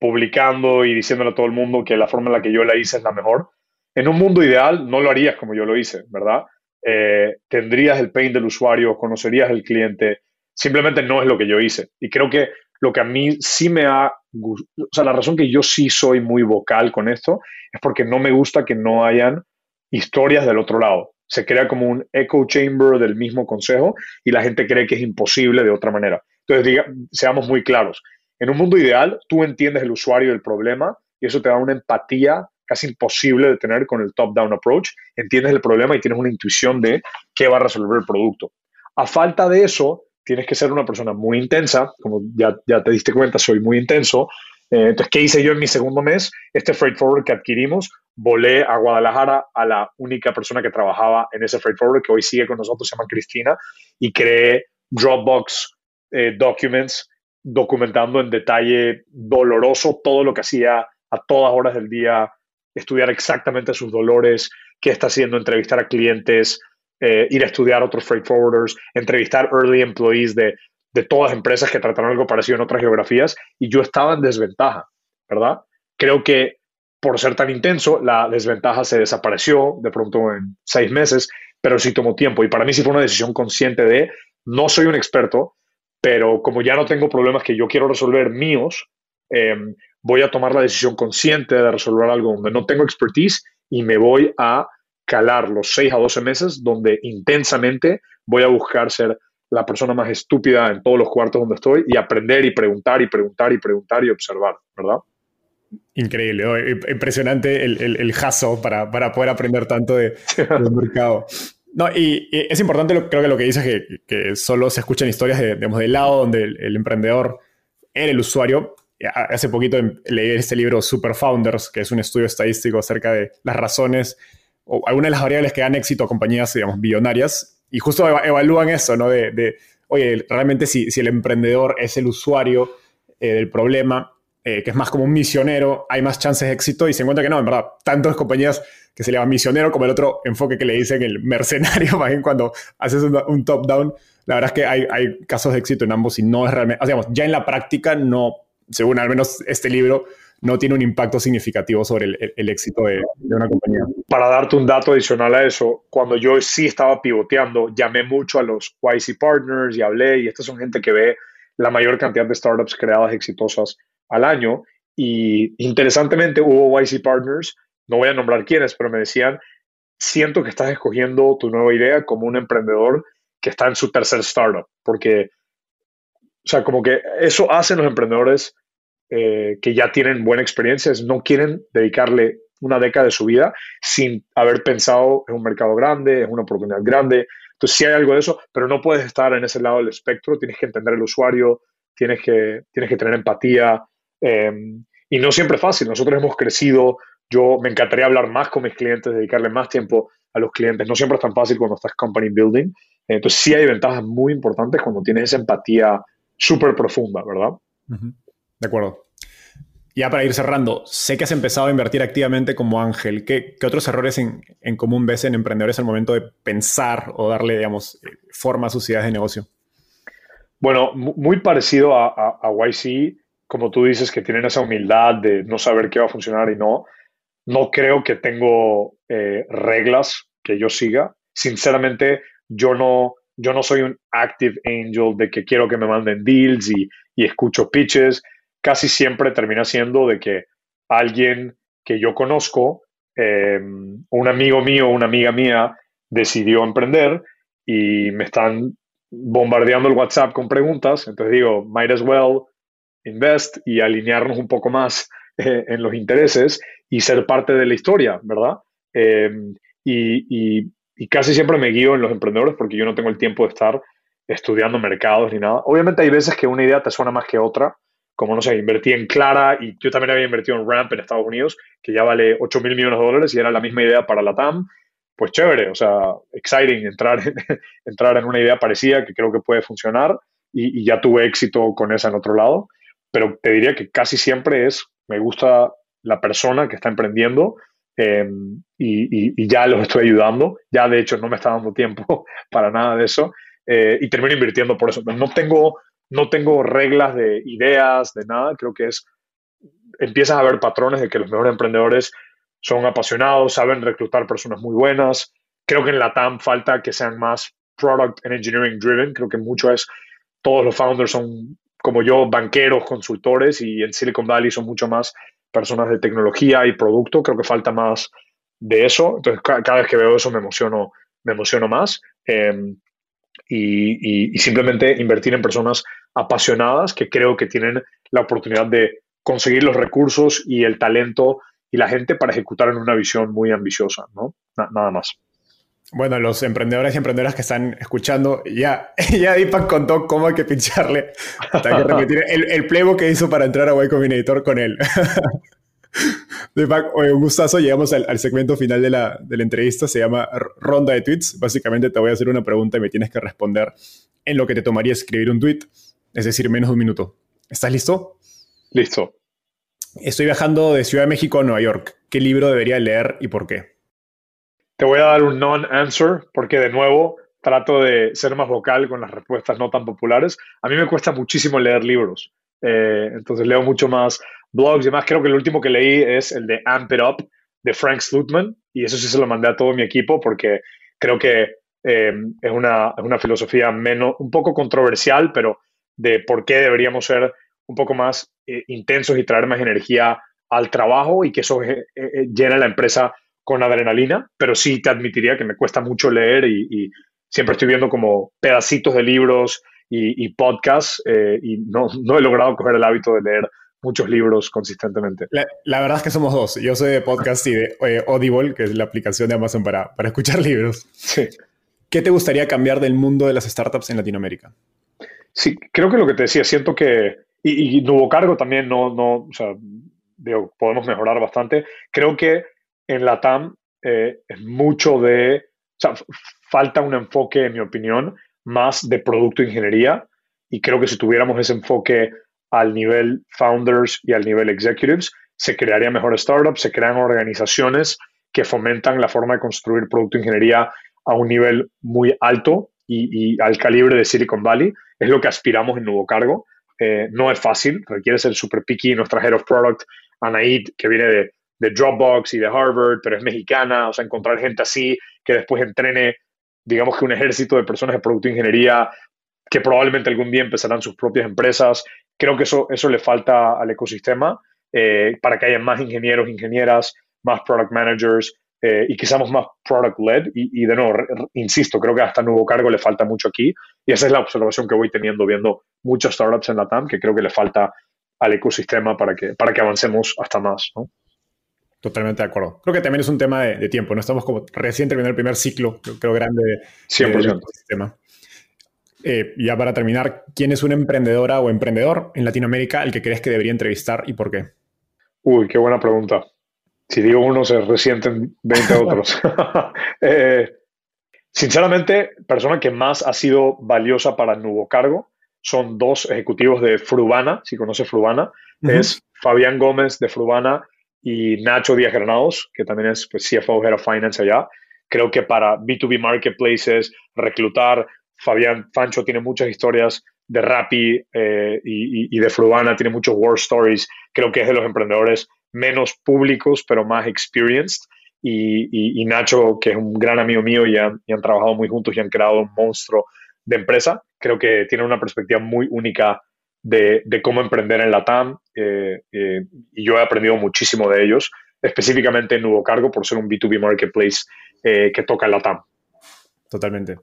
publicando y diciéndole a todo el mundo que la forma en la que yo la hice es la mejor. En un mundo ideal no lo harías como yo lo hice, ¿verdad? Eh, tendrías el pain del usuario, conocerías el cliente, simplemente no es lo que yo hice. Y creo que lo que a mí sí me ha, o sea, la razón que yo sí soy muy vocal con esto es porque no me gusta que no hayan historias del otro lado. Se crea como un echo chamber del mismo consejo y la gente cree que es imposible de otra manera. Entonces, diga, seamos muy claros. En un mundo ideal, tú entiendes el usuario del problema y eso te da una empatía casi imposible de tener con el top-down approach. Entiendes el problema y tienes una intuición de qué va a resolver el producto. A falta de eso, tienes que ser una persona muy intensa, como ya, ya te diste cuenta, soy muy intenso. Eh, entonces, ¿qué hice yo en mi segundo mes? Este freight forward que adquirimos, volé a Guadalajara a la única persona que trabajaba en ese freight forward, que hoy sigue con nosotros, se llama Cristina, y creé Dropbox eh, Documents, documentando en detalle doloroso todo lo que hacía a todas horas del día estudiar exactamente sus dolores, qué está haciendo, entrevistar a clientes, eh, ir a estudiar otros freight forwarders, entrevistar early employees de, de todas las empresas que trataron algo parecido en otras geografías y yo estaba en desventaja, ¿verdad? Creo que por ser tan intenso, la desventaja se desapareció de pronto en seis meses, pero sí tomó tiempo y para mí sí fue una decisión consciente de no soy un experto, pero como ya no tengo problemas que yo quiero resolver míos, eh, voy a tomar la decisión consciente de resolver algo donde no tengo expertise y me voy a calar los 6 a 12 meses donde intensamente voy a buscar ser la persona más estúpida en todos los cuartos donde estoy y aprender y preguntar y preguntar y preguntar y observar, ¿verdad? Increíble, impresionante el, el, para, para, poder aprender tanto de, del mercado. No, y, es importante, creo que lo que dices es que, solo se escuchan historias de, digamos, lado donde el, emprendedor era el usuario, hace poquito em, leí este libro Super Founders, que es un estudio estadístico acerca de las razones o algunas de las variables que dan éxito a compañías, digamos, billonarias, y justo evalúan eso, ¿no? De, oye, realmente si, si, el emprendedor es el usuario eh, del problema, eh, que es más como un misionero, hay más chances de éxito, y se encuentra que no, en verdad, tantas compañías que se le llama misionero como el otro enfoque que le dicen el mercenario, más bien cuando haces un, un top-down, la verdad es que hay, hay casos de éxito en ambos y no es realmente, digamos, ya en la práctica no según al menos este libro, no tiene un impacto significativo sobre el, éxito de, una compañía. Para darte un dato adicional a eso, cuando yo sí estaba pivoteando, llamé mucho a los YC Partners y hablé, y estas son gente que ve la mayor cantidad de startups creadas exitosas al año. Y interesantemente hubo YC Partners, no voy a nombrar quiénes, pero me decían, siento que estás escogiendo tu nueva idea como un emprendedor que está en su tercer startup, porque o sea, como que eso hacen los emprendedores eh, que ya tienen buena experiencia, no quieren dedicarle una década de su vida sin haber pensado en un mercado grande, en una oportunidad grande. Entonces sí hay algo de eso, pero no puedes estar en ese lado del espectro, tienes que entender el usuario, tienes que, tienes que tener empatía. Em, y no siempre es fácil, nosotros hemos crecido, yo me encantaría hablar más con mis clientes, dedicarle más tiempo a los clientes, no siempre es tan fácil cuando estás company building. Entonces sí hay ventajas muy importantes cuando tienes esa empatía súper profunda, ¿verdad? De acuerdo. Ya para ir cerrando, sé que has empezado a invertir activamente como Ángel. ¿Qué, otros errores en, común ves en emprendedores al momento de pensar o darle, digamos, forma a sus ideas de negocio? Bueno, muy parecido a, YC, como tú dices, que tienen esa humildad de no saber qué va a funcionar y no. No creo que tengo eh, reglas que yo siga. Sinceramente, yo no, yo no soy un active angel de que quiero que me manden deals y, escucho pitches. Casi siempre termina siendo de que alguien que yo conozco, em, un amigo mío una amiga mía, decidió emprender y me están bombardeando el WhatsApp con preguntas, entonces digo, might as well invest y alinearnos un poco más eh, en los intereses y ser parte de la historia, ¿verdad? Eh, y, casi siempre me guío en los emprendedores porque yo no tengo el tiempo de estar estudiando mercados ni nada. Obviamente hay veces que una idea te suena más que otra, como no sé, invertí en Clara y yo también había invertido en Ramp en Estados Unidos, que ya vale 8 mil millones de dólares y era la misma idea para la TAM. Pues chévere, o sea, exciting entrar en, entrar en una idea parecida que creo que puede funcionar y, y ya tuve éxito con esa en otro lado. Pero te diría que casi siempre es, me gusta la persona que está emprendiendo em, y, ya los estoy ayudando. Ya de hecho no me está dando tiempo para nada de eso eh, y termino invirtiendo por eso. No tengo, no tengo reglas de ideas, de nada. Creo que es, empiezas a ver patrones de que los mejores emprendedores son apasionados, saben reclutar personas muy buenas. Creo que en la TAM falta que sean más product and engineering driven. Creo que mucho es, todos los founders son como yo, banqueros, consultores y en Silicon Valley son mucho más personas de tecnología y producto, creo que falta más de eso. Entonces, cada vez que veo eso me emociono, me emociono más. Em, y, simplemente invertir en personas apasionadas que creo que tienen la oportunidad de conseguir los recursos y el talento y la gente para ejecutar en una visión muy ambiciosa, ¿no? nada más. Bueno, los emprendedores y emprendedoras que están escuchando, ya, ya Deepak contó cómo hay que pincharle. Hay que repetir el, el playbook que hizo para entrar a Y Combinator con él. Deepak, un gustazo. Llegamos al, segmento final de la, de la, entrevista. Se llama ronda de tweets. Básicamente te voy a hacer una pregunta y me tienes que responder en lo que te tomaría escribir un tweet, es decir, menos de un minuto. ¿Estás listo? Listo. Estoy viajando de Ciudad de México a Nueva York. ¿Qué libro debería leer y por qué? Te voy a dar un non-answer porque de nuevo trato de ser más vocal con las respuestas no tan populares. A mí me cuesta muchísimo leer libros, eh, entonces leo mucho más blogs y demás. Creo que el último que leí es el de Amp It Up de Frank Slutman y eso sí se lo mandé a todo mi equipo porque creo que eh, es, una, una, filosofía menos, un poco controversial, pero de por qué deberíamos ser un poco más eh, intensos y traer más energía al trabajo y que eso llene la empresa con adrenalina, pero sí te admitiría que me cuesta mucho leer y, siempre estoy viendo como pedacitos de libros y, podcasts eh, y no, no he logrado coger el hábito de leer muchos libros consistentemente. La, verdad es que somos dos. Yo soy de podcast y de eh, Audible, que es la aplicación de Amazon para, para escuchar libros. Sí. ¿Qué te gustaría cambiar del mundo de las startups en Latinoamérica? Sí, creo que lo que te decía, siento que, y, y Nuevo Cargo también no, no, o sea, digo, podemos mejorar bastante. Creo que en la TAM eh, mucho de, falta un enfoque, en mi opinión, más de producto ingeniería y creo que si tuviéramos ese enfoque al nivel founders y al nivel executives, se crearía mejores startups, se crean organizaciones que fomentan la forma de construir producto ingeniería a un nivel muy alto y, al calibre de Silicon Valley. Es lo que aspiramos en Nuevo Cargo. Eh, no es fácil, requiere ser super picky. Nuestra Head of Product, Anaid, que viene de de Dropbox y de Harvard, pero es mexicana, o sea, encontrar gente así que después entrene, digamos que un ejército de personas de producto e ingeniería que probablemente algún día empezarán sus propias empresas. Creo que eso, eso le falta al ecosistema eh, para que haya más ingenieros, ingenieras, más product managers eh, y quizás más product led. Y, de nuevo, insisto, creo que hasta nuevo cargo le falta mucho aquí. Y esa es la observación que voy teniendo viendo muchas startups en la TAM, que creo que le falta al ecosistema para que, para que avancemos hasta más. ¿no? Totalmente de acuerdo. Creo que también es un tema de, tiempo, ¿no? Estamos como recién terminando el primer ciclo, creo, grande de, 100%. del ecosistema. Eh, ya para terminar, ¿quién es una emprendedora o emprendedor en Latinoamérica al que crees que debería entrevistar y por qué? Uy, qué buena pregunta. Si digo uno, se resienten 20 otros. Eh, sinceramente, persona que más ha sido valiosa para el nuevo cargo son dos ejecutivos de Frubana, si conoce Frubana, es Fabián Gómez de Frubana y Nacho Díaz Granados, que también es pues, CFO, Head of Finance allá. Creo que para B2B Marketplaces, reclutar, Fabián Fancho tiene muchas historias de Rappi eh, y, de Frubana, tiene muchos war stories. Creo que es de los emprendedores menos públicos, pero más experienced. Y, Nacho, que es un gran amigo mío y y han, trabajado muy juntos y han creado un monstruo de empresa, creo que tiene una perspectiva muy única de, cómo emprender en la TAM eh, eh, y yo he aprendido muchísimo de ellos, específicamente en Nuevo Cargo por ser un B2B marketplace eh, que toca en la TAM. Totalmente.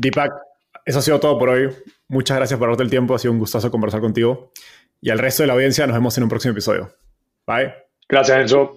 Deepak, eso ha sido todo por hoy. Muchas gracias por darte el tiempo, ha sido un gustazo conversar contigo. Y al resto de la audiencia nos vemos en un próximo episodio. Bye. Gracias, Enzo.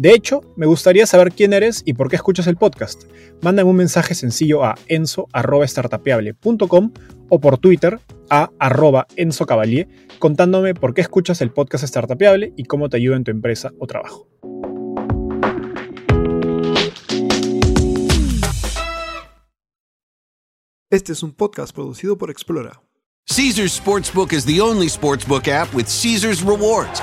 De hecho, me gustaría saber quién eres y por qué escuchas el podcast. Mándame un mensaje sencillo a enzo.startapeable.com o por Twitter a arroba Enzo contándome por qué escuchas el podcast Startapeable y cómo te ayuda en tu empresa o trabajo. Este es un podcast producido por Explora. Caesar's Sportsbook is the only sportsbook app with Caesar's rewards.